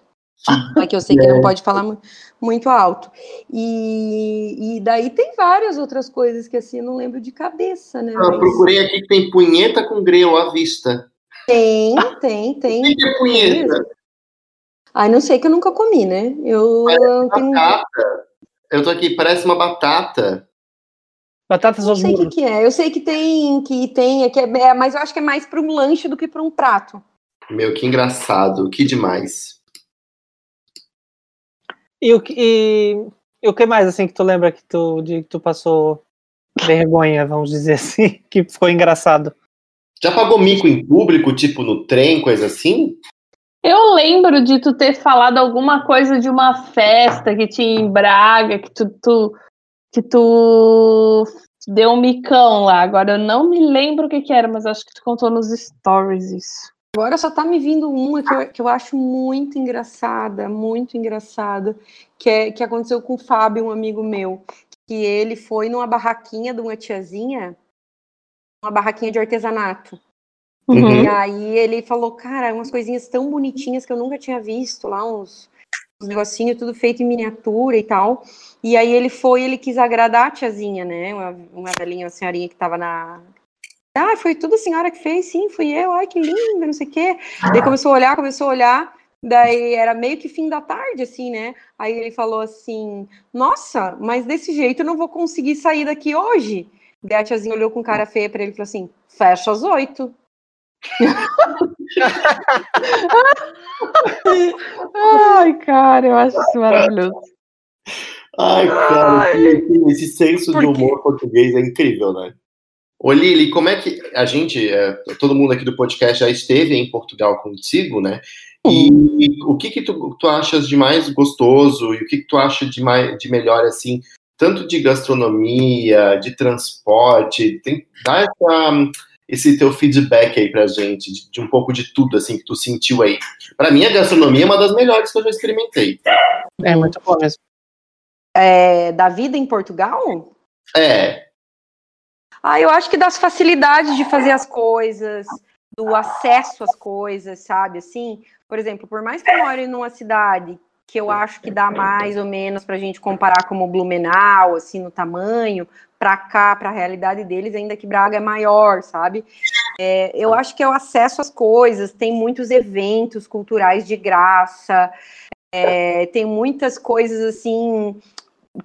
É que eu sei que não pode falar mu- muito alto. E, e daí tem várias outras coisas que assim eu não lembro de cabeça, né? Eu Mas procurei aqui que tem punheta com grelo à vista. tem, tem, O tem. que é punheta? Ai, não sei que eu nunca comi, né? Eu tenho, não Batata. Eu tô aqui, parece uma batata. batatas aos sei o que, que é. Eu sei que tem, que tem, é que é, é, mas eu acho que é mais para um lanche do que para um prato. Meu, que engraçado. Que demais. E o, que- e, e o que mais, assim, que tu lembra que tu, de, que tu passou vergonha, vamos dizer assim, que foi engraçado? Já pagou mico em público, tipo no trem, coisa assim? Eu lembro de tu ter falado alguma coisa de uma festa que tinha em Braga, que tu, tu- que tu deu um micão lá. Agora eu não me lembro o que, que era, mas acho que tu contou nos stories isso. Agora só tá me vindo uma que eu, que eu acho muito engraçada, muito engraçada, que, é, que aconteceu com o Fábio, um amigo meu, que ele foi numa barraquinha de uma tiazinha, uma barraquinha de artesanato. Uhum. E aí ele falou, cara, umas coisinhas tão bonitinhas que eu nunca tinha visto lá, uns, uns negocinhos tudo feito em miniatura e tal. E aí ele foi, ele quis agradar a tiazinha, né? Uma, uma velhinha, uma senhorinha que tava na. Ah, foi tudo a senhora que fez, sim, fui eu, ai que linda, não sei o quê. Daí começou a olhar, começou a olhar, daí era meio que fim da tarde, assim, né? Aí ele falou assim: Nossa, mas desse jeito eu não vou conseguir sair daqui hoje. Daí a tiazinha olhou com cara feia pra ele e falou assim: Fecha às oito. Ai, cara, eu acho isso maravilhoso. Ai, cara, que- esse senso de humor português é incrível, né? Ô Lili, como é que a gente, é, todo mundo aqui do podcast já esteve em Portugal contigo, né? E o que que tu, tu achas de mais gostoso e o que que tu acha de, mais, de melhor, assim, tanto de gastronomia, de transporte, tem, dá essa, esse teu feedback aí pra gente, de, de um pouco de tudo, assim, que tu sentiu aí. Pra mim, a gastronomia é uma das melhores que eu já experimentei. É muito bom mesmo. É, da vida em Portugal? É, Ah, eu acho que das facilidades de fazer as coisas, do acesso às coisas, sabe? Assim, por exemplo, por mais que eu more numa cidade que eu acho que dá mais ou menos para a gente comparar como Blumenau, assim, no tamanho, para cá, para a realidade deles, ainda que Braga é maior, sabe? É, eu acho que é o acesso às coisas, tem muitos eventos culturais de graça, é, tem muitas coisas assim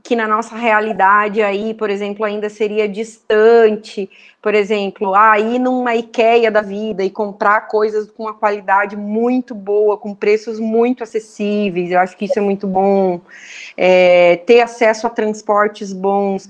que na nossa realidade aí, por exemplo, ainda seria distante, por exemplo, ah, ir numa IKEA da vida e comprar coisas com uma qualidade muito boa, com preços muito acessíveis, eu acho que isso é muito bom, É, ter acesso a transportes bons,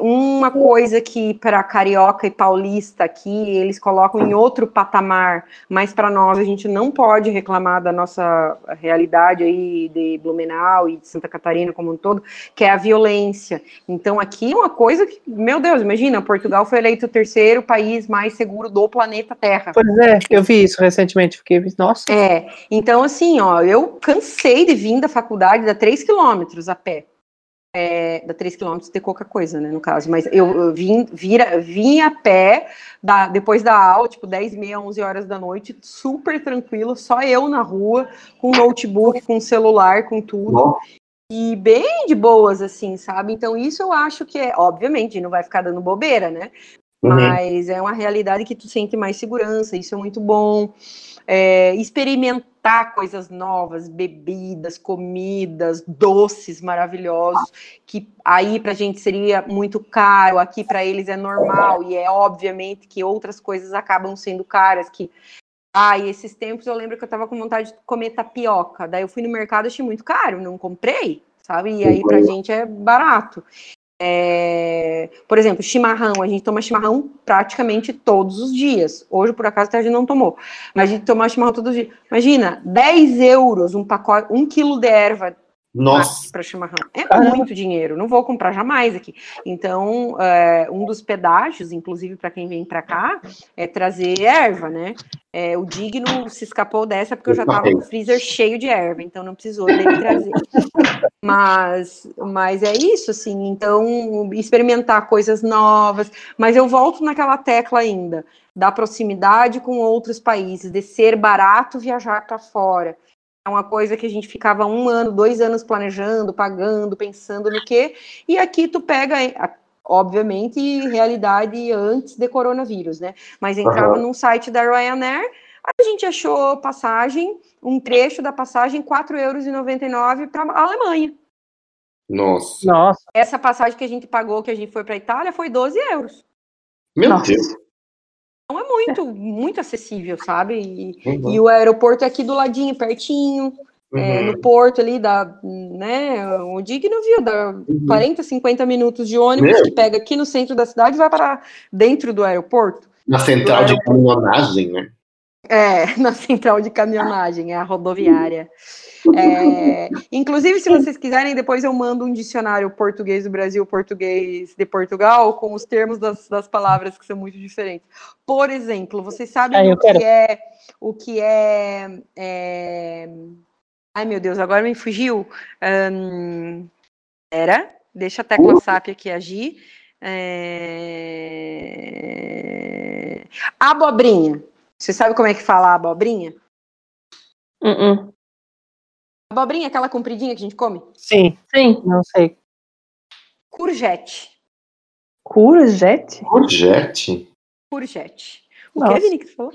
uma coisa que para carioca e paulista aqui eles colocam em outro patamar, mas para nós a gente não pode reclamar da nossa realidade aí de Blumenau e de Santa Catarina como um todo, que é a violência. Então aqui é uma coisa que, meu Deus, imagina, Portugal foi eleito o terceiro país mais seguro do planeta Terra. Pois é, eu vi isso recentemente, fiquei, nossa, É, então assim, ó, eu cansei de vir da faculdade, dá três quilômetros a pé. É, dá 3 quilômetros de qualquer coisa, né, no caso. Mas eu, eu vim, vira, vim a pé, da, depois da aula, tipo, 10 e meia, 11 horas da noite, super tranquilo, só eu na rua, com notebook, com celular, com tudo. Nossa. E bem de boas, assim, sabe? Então, isso eu acho que é, obviamente, não vai ficar dando bobeira, né? Uhum. Mas é uma realidade que tu sente mais segurança, isso é muito bom. É, experimentar coisas novas, bebidas, comidas, doces maravilhosos, que aí pra gente seria muito caro, aqui para eles é normal, e é obviamente que outras coisas acabam sendo caras, que ah, e esses tempos eu lembro que eu tava com vontade de comer tapioca. Daí eu fui no mercado, achei muito caro, não comprei, sabe? E aí pra gente é barato. É, Por exemplo, chimarrão, a gente toma chimarrão praticamente todos os dias. Hoje, por acaso, até a gente não tomou. Mas a gente toma chimarrão todos os dias. Imagina, 10 euros um pacote, um quilo de erva Nossa. para chimarrão. É Caramba. muito dinheiro, não vou comprar jamais aqui. Então, é, um dos pedágios, inclusive para quem vem para cá, é trazer erva, né? É, o Digno se escapou dessa porque eu já estava com o freezer cheio de erva, então não precisou dele trazer. Mas, mas é isso, assim. Então, experimentar coisas novas. Mas eu volto naquela tecla ainda da proximidade com outros países, de ser barato viajar para fora. É uma coisa que a gente ficava um ano, dois anos planejando, pagando, pensando no quê. E aqui tu pega, obviamente, realidade antes de coronavírus, né? Mas entrava Aham. num site da Ryanair, a gente achou passagem, um trecho da passagem, R$ 4,99 para a Alemanha. Nossa. Nossa, Essa passagem que a gente pagou, que a gente foi para a Itália, foi 12 euros. Meu Nossa. Deus. Então é muito, muito acessível, sabe? E, Uhum. e o aeroporto é aqui do ladinho, pertinho. é, Uhum. no porto ali, dá, né, o Digno viu, dá Uhum. 40, 50 minutos de ônibus Meu. que pega aqui no centro da cidade e vai para dentro do aeroporto. Na central de caminhonagem, né? É, na central de caminhonagem, é a rodoviária. É, inclusive, se vocês quiserem, depois eu mando um dicionário português do Brasil, português de Portugal, com os termos das, das palavras que são muito diferentes. Por exemplo, vocês sabem Ah, o que é o que é, é- Ai, meu Deus, agora me fugiu. Ahn, Era, deixa a tecla SAP aqui agir. É... Abobrinha. Você sabe como é que fala abobrinha? Uh-uh. Abobrinha, aquela compridinha que a gente come? sim, Sim. não sei. Courgette. Courgette? Projet. Courgette. O Nossa. que, Vini, que tu falou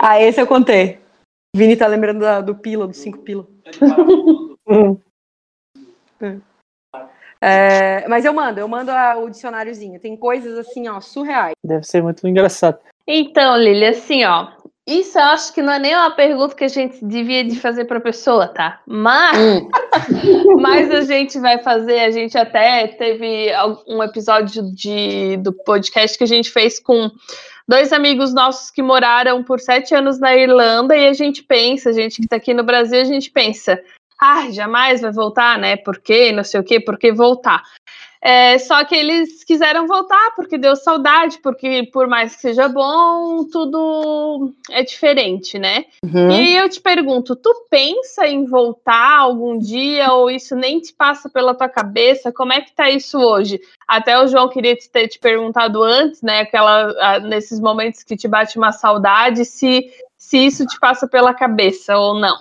Ah, esse eu contei. Vini tá lembrando da- do pila, do cinco pila. é. Hum, É, mas eu mando, eu mando a- o dicionáriozinho. Tem coisas assim, ó, surreais. deve ser muito engraçado. Então, Lili, assim, ó. Isso eu acho que não é nem uma pergunta que a gente devia de fazer para a pessoa, tá? Mas, mas a gente vai fazer, a gente até teve um episódio de, do podcast que a gente fez com dois amigos nossos que moraram por sete anos na Irlanda e a gente pensa, a gente que tá aqui no Brasil, a gente pensa, ah, jamais vai voltar, né? Por quê? Não sei o quê, por que voltar? É, só que eles quiseram voltar porque deu saudade, porque por mais que seja bom, tudo é diferente, né? Uhum. E aí eu te pergunto, tu pensa em voltar algum dia ou isso nem te passa pela tua cabeça? Como é que tá isso hoje? Até o João queria te ter te perguntado antes, né? Aquela, ah, nesses momentos que te bate uma saudade, se, se isso te passa pela cabeça ou não.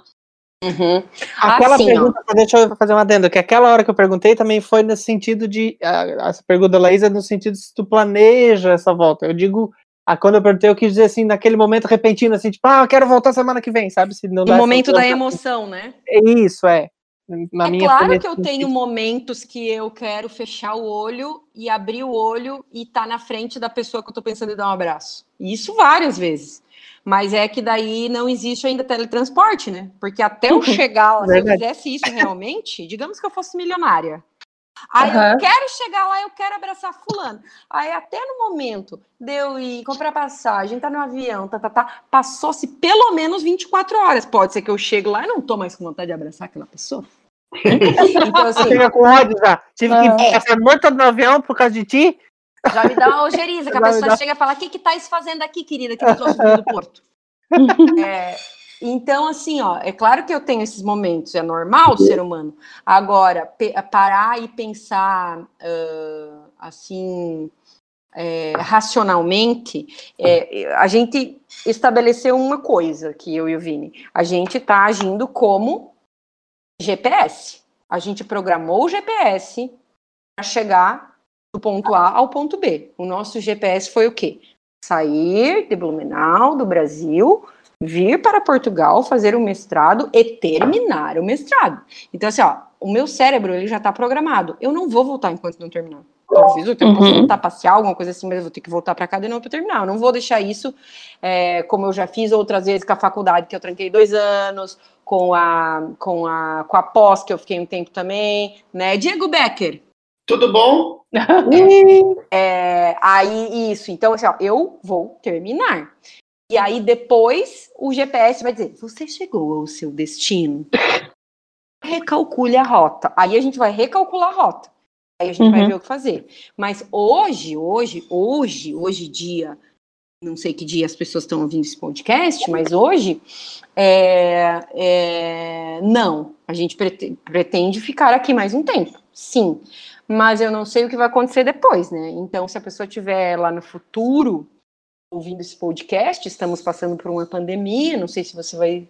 Uhum. Aquela Assim, ó. pergunta, deixa eu fazer uma adenda, que aquela hora que eu perguntei também foi no sentido de. a- Essa pergunta da Laísa é no sentido se tu planeja essa volta. Eu digo. ah, quando eu perguntei, eu quis dizer assim, naquele momento repentino, assim, tipo, ah, eu quero voltar semana que vem, sabe? Se não No momento da emoção, né? É Isso, é. Na é claro que eu tenho momentos que eu quero fechar o olho e abrir o olho e tá na frente da pessoa que eu tô pensando em dar um abraço. E Isso várias vezes. Mas é que daí não existe ainda teletransporte, né? Porque até eu chegar lá, se eu fizesse isso realmente, digamos que eu fosse milionária. Aí eu Aham. quero chegar lá, eu quero abraçar fulano. Aí até no momento de eu ir comprar passagem, tá no avião, tá, tá, tá, passou-se pelo menos 24 horas. Pode ser que eu chego lá e não tô mais com vontade de abraçar aquela pessoa. então, assim, Chega com ódio já. Tive que passar morta no avião por causa de ti. Já me dá uma ojeriza, que a Já pessoa dá- chega e fala: o que que tá fazendo aqui, querida, que me trouxe do Porto? É, Então, assim, ó, é claro que eu tenho esses momentos, é normal o ser humano. Agora, parar e pensar uh, assim é, racionalmente, é, a gente estabeleceu uma coisa que eu e o Vini. A gente está agindo como GPS. A gente programou o GPS para chegar do ponto A ao ponto B. O nosso GPS foi o quê? Sair de Blumenau, do Brasil, vir para Portugal, fazer o mestrado e terminar o mestrado. Então, assim, ó, o meu cérebro ele já está programado. Eu não vou voltar enquanto não terminar. Talvez eu tenha uhum. voltar passear, alguma coisa assim, mas eu vou ter que voltar para cá de novo para terminar. Eu não vou deixar isso, é, como eu já fiz outras vezes com a faculdade, que eu tranquei dois anos, com a, com a, com a pós, que eu fiquei um tempo também, né? Diego Becker. Tudo bom? é, aí, isso. Então, assim, ó, eu vou terminar. E aí, depois, o GPS vai dizer: você chegou ao seu destino. Recalcule a rota. Aí a gente vai recalcular a rota. Aí a gente uhum. vai ver o que fazer. Mas hoje, hoje, hoje, hoje dia, não sei que dia as pessoas estão ouvindo esse podcast, mas hoje, é, é, não. A gente pretende, pretende ficar aqui mais um tempo, sim. Mas eu não sei o que vai acontecer depois, né? Então, se a pessoa estiver lá no futuro ouvindo esse podcast, estamos passando por uma pandemia, não sei se você vai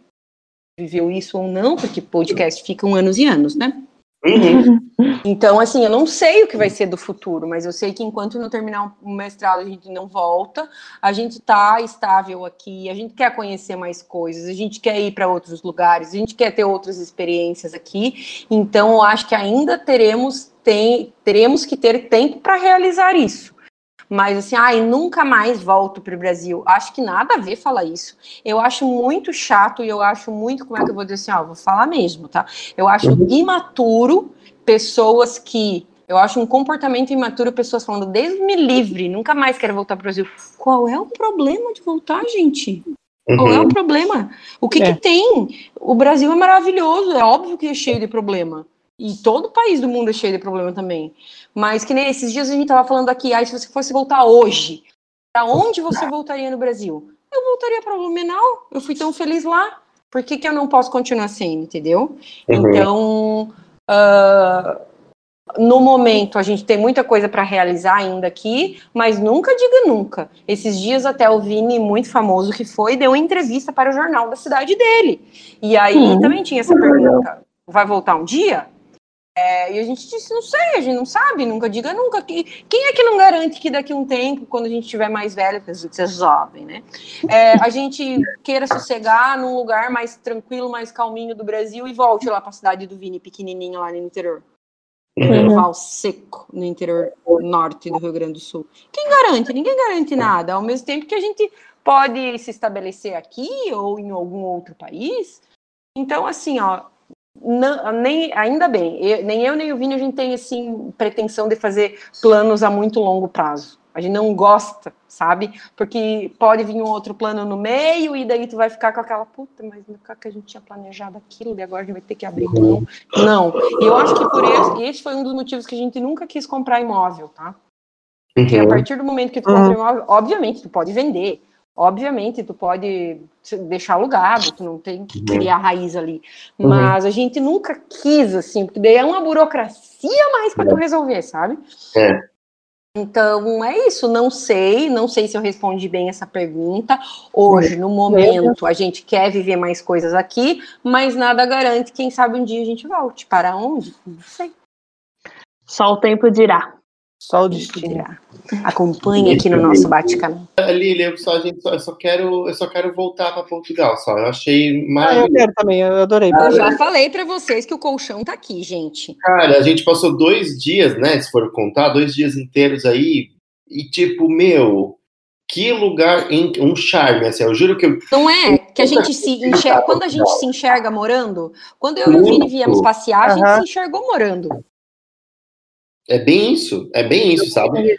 viver isso ou não, porque podcast ficam anos e anos, né? Uhum. Então, assim, eu não sei o que vai ser do futuro, mas eu sei que enquanto não terminar o mestrado, a gente não volta, a gente tá estável aqui, a gente quer conhecer mais coisas, a gente quer ir para outros lugares, a gente quer ter outras experiências aqui. Então, eu acho que ainda teremos, tem, teremos que ter tempo para realizar isso. Mas assim, ai, nunca mais volto para o Brasil. Acho que nada a ver falar isso. Eu acho muito chato e eu acho muito, como é que eu vou dizer assim, ó, vou falar mesmo, tá? Eu acho imaturo pessoas que eu acho um comportamento imaturo, pessoas falando, Deus me livre, nunca mais quero voltar para o Brasil. Qual é o problema de voltar, gente? Uhum. Qual é o uhum. problema? O que, é. que tem? O Brasil é maravilhoso, é óbvio que é cheio de problema. E todo país do mundo é cheio de problema também. Mas que nem esses dias a gente estava falando aqui, aí se você fosse voltar hoje, para onde você voltaria no Brasil? Eu voltaria para Blumenau, eu fui tão feliz lá. Por que, que eu não posso continuar sendo, entendeu? Uhum. Então, uh, no momento, a gente tem muita coisa para realizar ainda aqui, mas nunca diga nunca. Esses dias até o Vini, muito famoso que foi, deu uma entrevista para o jornal da cidade dele. E aí uhum. também tinha essa pergunta: vai voltar um dia? É, e a gente disse, não sei, a gente não sabe, nunca diga nunca. Quem é que não garante que daqui a um tempo, quando a gente estiver mais velho, porque você é jovem, né? É, a gente queira sossegar num lugar mais tranquilo, mais calminho do Brasil e volte lá para a cidade do Vini, pequenininha lá no interior. Uhum. seco no interior norte do Rio Grande do Sul. Quem garante? Ninguém garante nada. Ao mesmo tempo que a gente pode se estabelecer aqui ou em algum outro país. Então, assim, ó, não, nem, ainda bem, eu, nem eu nem o Vini a gente tem assim pretensão de fazer planos a muito longo prazo. A gente não gosta, sabe? Porque pode vir um outro plano no meio e daí tu vai ficar com aquela puta, mas no que a gente tinha planejado aquilo e agora a gente vai ter que abrir mão. Não. E eu acho que por esse, esse foi um dos motivos que a gente nunca quis comprar imóvel, tá? Porque a partir do momento que tu compra uhum. imóvel, obviamente tu pode vender, Obviamente, tu pode deixar alugado, tu não tem que uhum. criar raiz ali. Uhum. Mas a gente nunca quis, assim, porque daí é uma burocracia mais para tu é. resolver, sabe? É. Então, é isso. Não sei, não sei se eu respondi bem essa pergunta. Hoje, no momento, a gente quer viver mais coisas aqui, mas nada garante. Quem sabe um dia a gente volte. Para onde? Não sei. Só o tempo dirá. Só o destino. Acompanhe aqui no nosso bate-canal. Lili, eu só, gente, só, eu só quero, eu só quero voltar para Portugal, só. Eu achei mais. Ah, eu quero também, eu adorei. Eu já falei para vocês que o colchão tá aqui, gente. Cara, a gente passou dois dias, né? Se for contar, dois dias inteiros aí. E tipo, meu, que lugar, um charme, assim, eu juro que eu... Não é que a gente se enxerga, quando a gente se enxerga morando, quando eu e o Vini viemos passear, a gente se enxergou morando. É bem isso, é bem isso, sabe?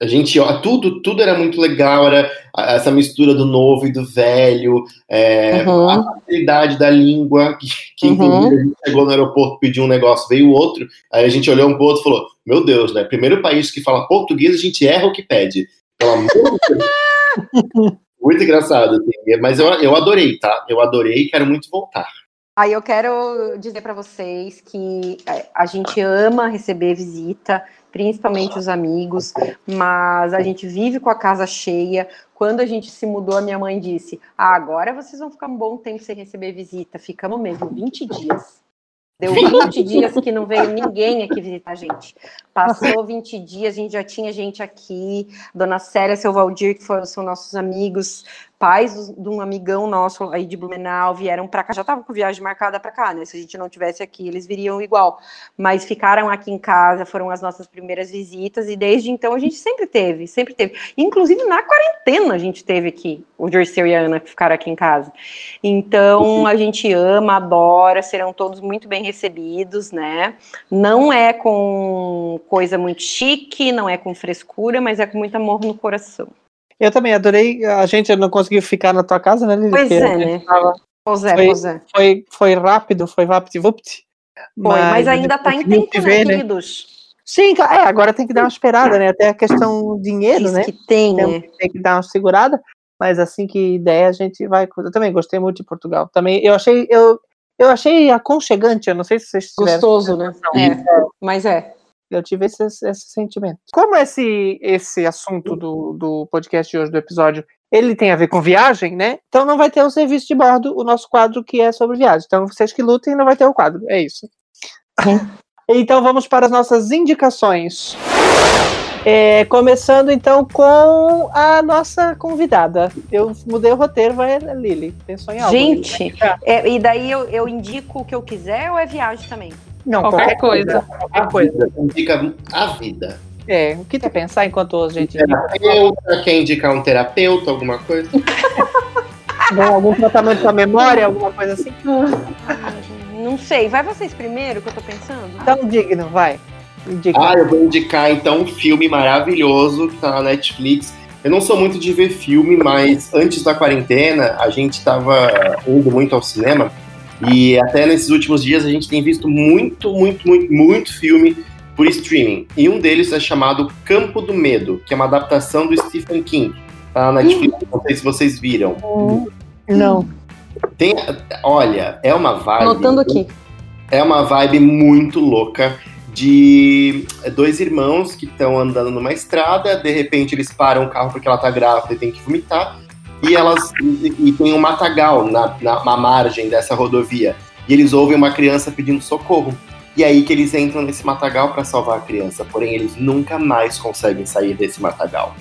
A gente, ó, tudo, tudo era muito legal, era essa mistura do novo e do velho, é, uhum. a facilidade da língua, que, que uhum. a gente chegou no aeroporto, pediu um negócio, veio outro, aí a gente olhou um pro outro e falou, meu Deus, né, primeiro país que fala português, a gente erra o que pede, pelo amor de Deus. Muito engraçado, assim. Mas eu, eu adorei, tá? Eu adorei e quero muito voltar. Aí eu quero dizer para vocês que é, a gente ama receber visita, principalmente os amigos, mas a gente vive com a casa cheia. Quando a gente se mudou, a minha mãe disse: ah, agora vocês vão ficar um bom tempo sem receber visita. Ficamos mesmo 20 dias. Deu 20 dias que não veio ninguém aqui visitar a gente. Passou 20 dias, a gente já tinha gente aqui. Dona Célia, seu Valdir, que foram, são nossos amigos, pais de um amigão nosso aí de Blumenau vieram para cá, já estavam com viagem marcada para cá, né? Se a gente não tivesse aqui, eles viriam igual. Mas ficaram aqui em casa, foram as nossas primeiras visitas e desde então a gente sempre teve, sempre teve. Inclusive na quarentena a gente teve aqui o Dirceu e a Ana que ficaram aqui em casa. Então a gente ama, adora, serão todos muito bem recebidos, né? Não é com coisa muito chique, não é com frescura, mas é com muito amor no coração. Eu também adorei. A gente não conseguiu ficar na tua casa, né, Lili? Pois é, né? tava- Pois é, Foi- pois é. foi, foi rápido, foi vapt-vupt. Foi, mas, ainda tá em tempo, se né, ver, né? queridos? Sim, é, agora tem que dar uma esperada, né? Até a questão dinheiro, Diz né? que tem, Tem, né? tem que dar uma segurada, mas assim que der, a gente vai. Eu também gostei muito de Portugal. Também eu achei, eu, eu achei aconchegante, eu não sei se vocês tiveram. Gostoso, né? sensação. É, mas é. Eu tive esse, esse sentimento. Como esse, esse assunto do, do podcast de hoje, do episódio, ele tem a ver com viagem, né? Então não vai ter o serviço de bordo, o nosso quadro que é sobre viagem. Então vocês que lutem, não vai ter o quadro. É isso. então vamos para as nossas indicações. É, começando então com a nossa convidada. Eu mudei o roteiro, vai a Lili. Pensou em algo? Gente, é, e daí eu, eu indico o que eu quiser ou é viagem também? Não, qualquer coisa. Qualquer coisa. Indica a vida. É, o que tu pensar enquanto a gente? Terapeuta, quer indicar um terapeuta, alguma coisa? Bom, algum tratamento da memória, alguma coisa assim? Não sei. Vai vocês primeiro que eu tô pensando? Então, digno, vai. Indica. Ah, eu vou indicar então um filme maravilhoso que tá na Netflix. Eu não sou muito de ver filme, mas antes da quarentena a gente tava indo muito ao cinema e até nesses últimos dias a gente tem visto muito, muito, muito, muito filme por streaming. E um deles é chamado Campo do Medo, que é uma adaptação do Stephen King. Tá na Netflix, não sei se vocês viram. Não. Tem, olha, é uma vibe. Anotando aqui. É uma vibe muito louca de dois irmãos que estão andando numa estrada, de repente eles param o carro porque ela tá grávida e tem que vomitar, e elas e, e tem um matagal na, na, na margem dessa rodovia. E eles ouvem uma criança pedindo socorro. E é aí que eles entram nesse matagal para salvar a criança. Porém, eles nunca mais conseguem sair desse matagal.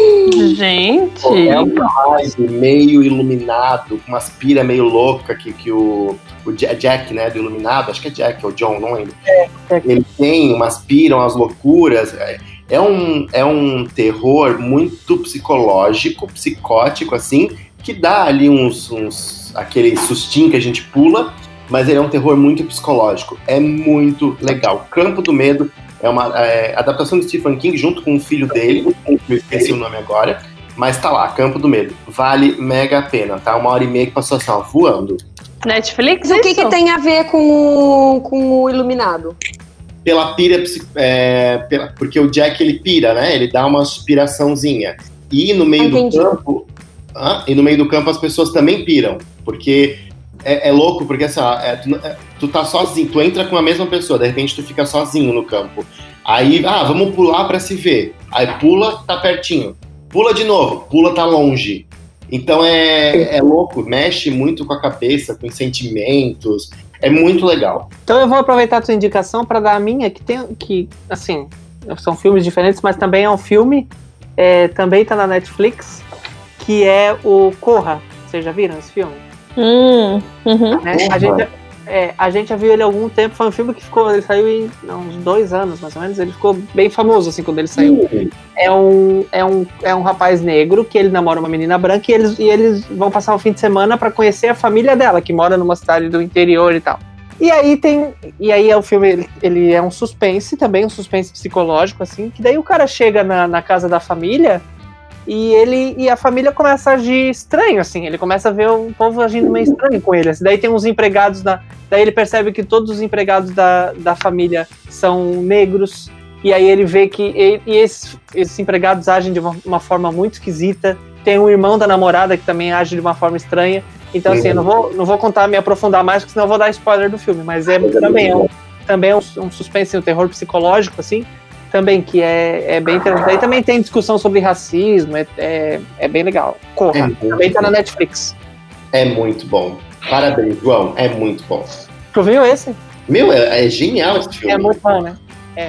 Gente. É um vibe meio iluminado, com umas pira meio louca que, que o, o Ja- Jack, né, do Iluminado, acho que é Jack ou John, não lembro. Jack. Ele tem umas piram, umas loucuras. É- É um, é um terror muito psicológico, psicótico, assim, que dá ali uns, uns aquele sustinho que a gente pula, mas ele é um terror muito psicológico. É muito legal. Campo do Medo é uma é, adaptação do Stephen King junto com o filho dele, eu esqueci o nome agora, mas tá lá, Campo do Medo. Vale mega a pena, tá? Uma hora e meia que passou assim, ó, voando. Netflix, Mas o que, que tem a ver com o, com o Iluminado? Pela pira, é, pela- porque o Jack ele pira, né? Ele dá uma aspiraçãozinha. E no meio do Entendi. campo, Hã? e no meio do campo as pessoas também piram, porque é, é louco, porque assim, é, tu, é, tu tá sozinho, tu entra com a mesma pessoa, de repente tu fica sozinho no campo. Aí, ah, vamos pular pra se ver. Aí pula, tá pertinho. Pula de novo, pula, tá longe. Então é, é louco, mexe muito com a cabeça, com os sentimentos. É muito legal. Então eu vou aproveitar a tua indicação para dar a minha, que tem que, assim, são filmes diferentes, mas também é um filme, é, também tá na Netflix, que é o Corra. Vocês já viram esse filme? Hum, uhum. né? A, gente, é, a gente já viu ele há algum tempo, foi um filme que ficou, ele saiu em não, uns dois anos, mais ou menos, ele ficou bem famoso, assim, quando ele saiu. É um, é um, é um rapaz negro que ele namora uma menina branca e eles, e eles vão passar o fim de semana para conhecer a família dela, que mora numa cidade do interior e tal. E aí tem. E aí é o filme, ele, ele é um suspense também, um suspense psicológico, assim, que daí o cara chega na, na casa da família e ele e a família começa a agir estranho, assim. Ele começa a ver o povo agindo meio estranho com ele. assim. Daí tem uns empregados da. Daí ele percebe que todos os empregados da, da família são negros. E aí ele vê que. E, e esses, esses empregados agem de uma, uma forma muito esquisita. tem um irmão da namorada que também age de uma forma estranha. Então, assim, eu não vou, não vou contar, me aprofundar mais, porque senão eu vou dar spoiler do filme. Mas é também é um, também é um, um suspense, um terror psicológico, assim, também, que é, é bem interessante. Aí também tem discussão sobre racismo, é, é, é bem legal. Corra, É muito também tá na bom. Netflix. É muito bom. Parabéns, João. É muito bom. Tu viu esse? Meu, é, é genial esse filme. É muito bom, né?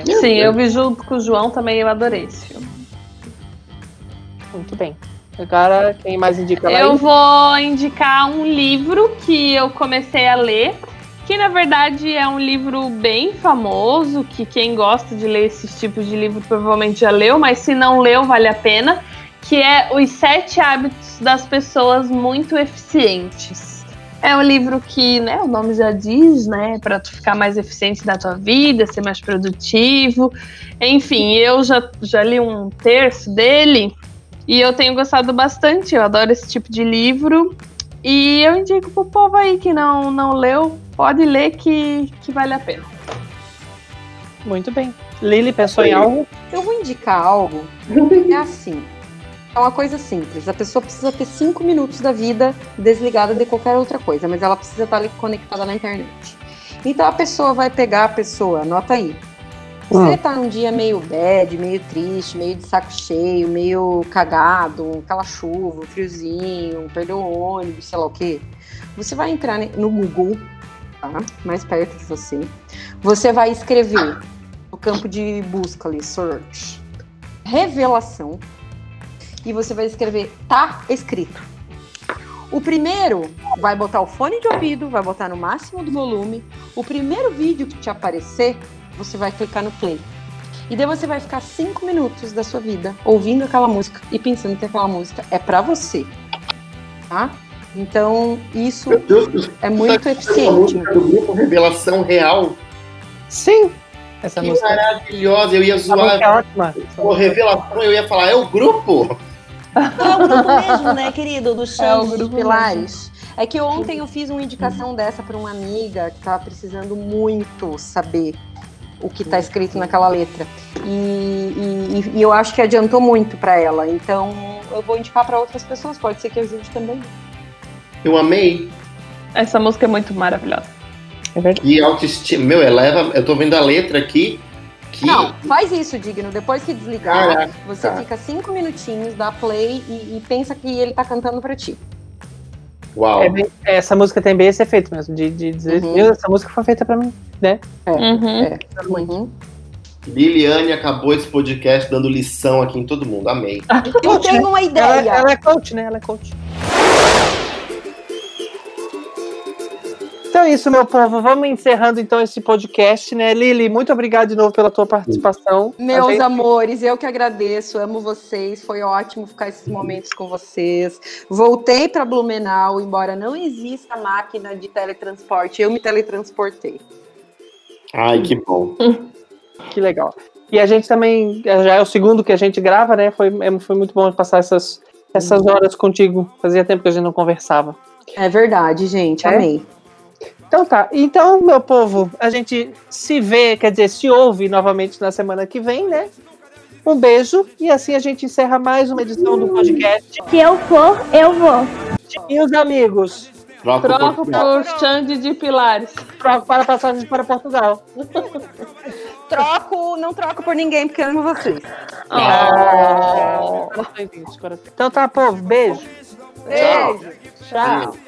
Meu Sim, Deus. eu vi junto com o João também, eu adorei esse filme. Muito bem. Agora, quem mais indica lá? Eu vou indicar um livro que eu comecei a ler, que na verdade é um livro bem famoso, que quem gosta de ler esses tipos de livro provavelmente já leu, mas se não leu, vale a pena, que é Os Sete Hábitos das Pessoas Muito Eficientes. É um livro que, né, o nome já diz, né, para tu ficar mais eficiente na tua vida, ser mais produtivo. Enfim, eu já, já li um terço dele e eu tenho gostado bastante, eu adoro esse tipo de livro. E eu indico pro povo aí que não, não leu, pode ler que, que vale a pena. Muito bem. Lili pensou em algo? Eu vou indicar algo. É assim. É uma coisa simples. A pessoa precisa ter cinco minutos da vida desligada de qualquer outra coisa, mas ela precisa estar ali conectada na internet. Então a pessoa vai pegar a pessoa, anota aí. Você tá num dia meio bad, meio triste, meio de saco cheio, meio cagado, aquela chuva, friozinho, perdeu o ônibus, sei lá o quê. Você vai entrar no Google, tá? Mais perto de você. Você vai escrever no campo de busca ali, search, revelação, e você vai escrever tá escrito. O primeiro vai botar o fone de ouvido, vai botar no máximo do volume. O primeiro vídeo que te aparecer, você vai clicar no play. E daí você vai ficar cinco minutos da sua vida ouvindo aquela música e pensando que aquela música é pra você. Tá? Então, isso Deus é muito Essa eficiente. música do grupo Revelação Real. Sim. Essa Que música, maravilhosa. Eu ia música é zoar. ótima. Pô, Revelação, eu ia falar, é o grupo. É o grupo mesmo, né, querido? Do É o Chão dos grupo Pilares. É que ontem eu fiz uma indicação dessa para uma amiga que tava precisando muito saber o que tá escrito naquela letra. E, e- e eu acho que adiantou muito para ela. Então eu vou indicar para outras pessoas, pode ser que ajude também. Eu amei. Essa música é muito maravilhosa. É verdade. E autoestima. Meu, eleva. Eu tô vendo a letra aqui. Que. Não, faz isso, Digno. Depois que desligar, Caraca. você tá. fica cinco minutinhos, dá play e, e pensa que ele tá cantando para ti. Uau. É bem- essa música tem bem esse efeito mesmo, de, de dizer, Uhum. "Meu, essa música foi feita pra mim, né? Uhum. É. Uhum. Liliane acabou esse podcast dando lição aqui em todo mundo. Amei. Eu tenho uma Ela, ideia. ela é coach, né? Ela é coach. Então é isso, meu povo. Vamos encerrando então esse podcast, né? Lili, muito obrigado de novo pela tua participação. Meus gente- amores, eu que agradeço, amo vocês, foi ótimo ficar esses momentos com vocês. Voltei para Blumenau, embora não exista máquina de teletransporte, eu me teletransportei. Ai, que bom. Que legal. E a gente também, já é o segundo que a gente grava, né? Foi, é- foi muito bom passar essas, essas horas contigo. Fazia tempo que a gente não conversava. É verdade, gente, É? amei. Então tá. Então, meu povo, a gente se vê, quer dizer, se ouve novamente na semana que vem, né? Um beijo e assim a gente encerra mais uma edição do podcast. Se eu for, eu vou. E os amigos, Troca Troco por Xande de Pilares. troco para passagens para Portugal. Troco, não troco por ninguém, porque amo vocês. Corações. Então tá, povo, beijo. Beijo. Tchau. Se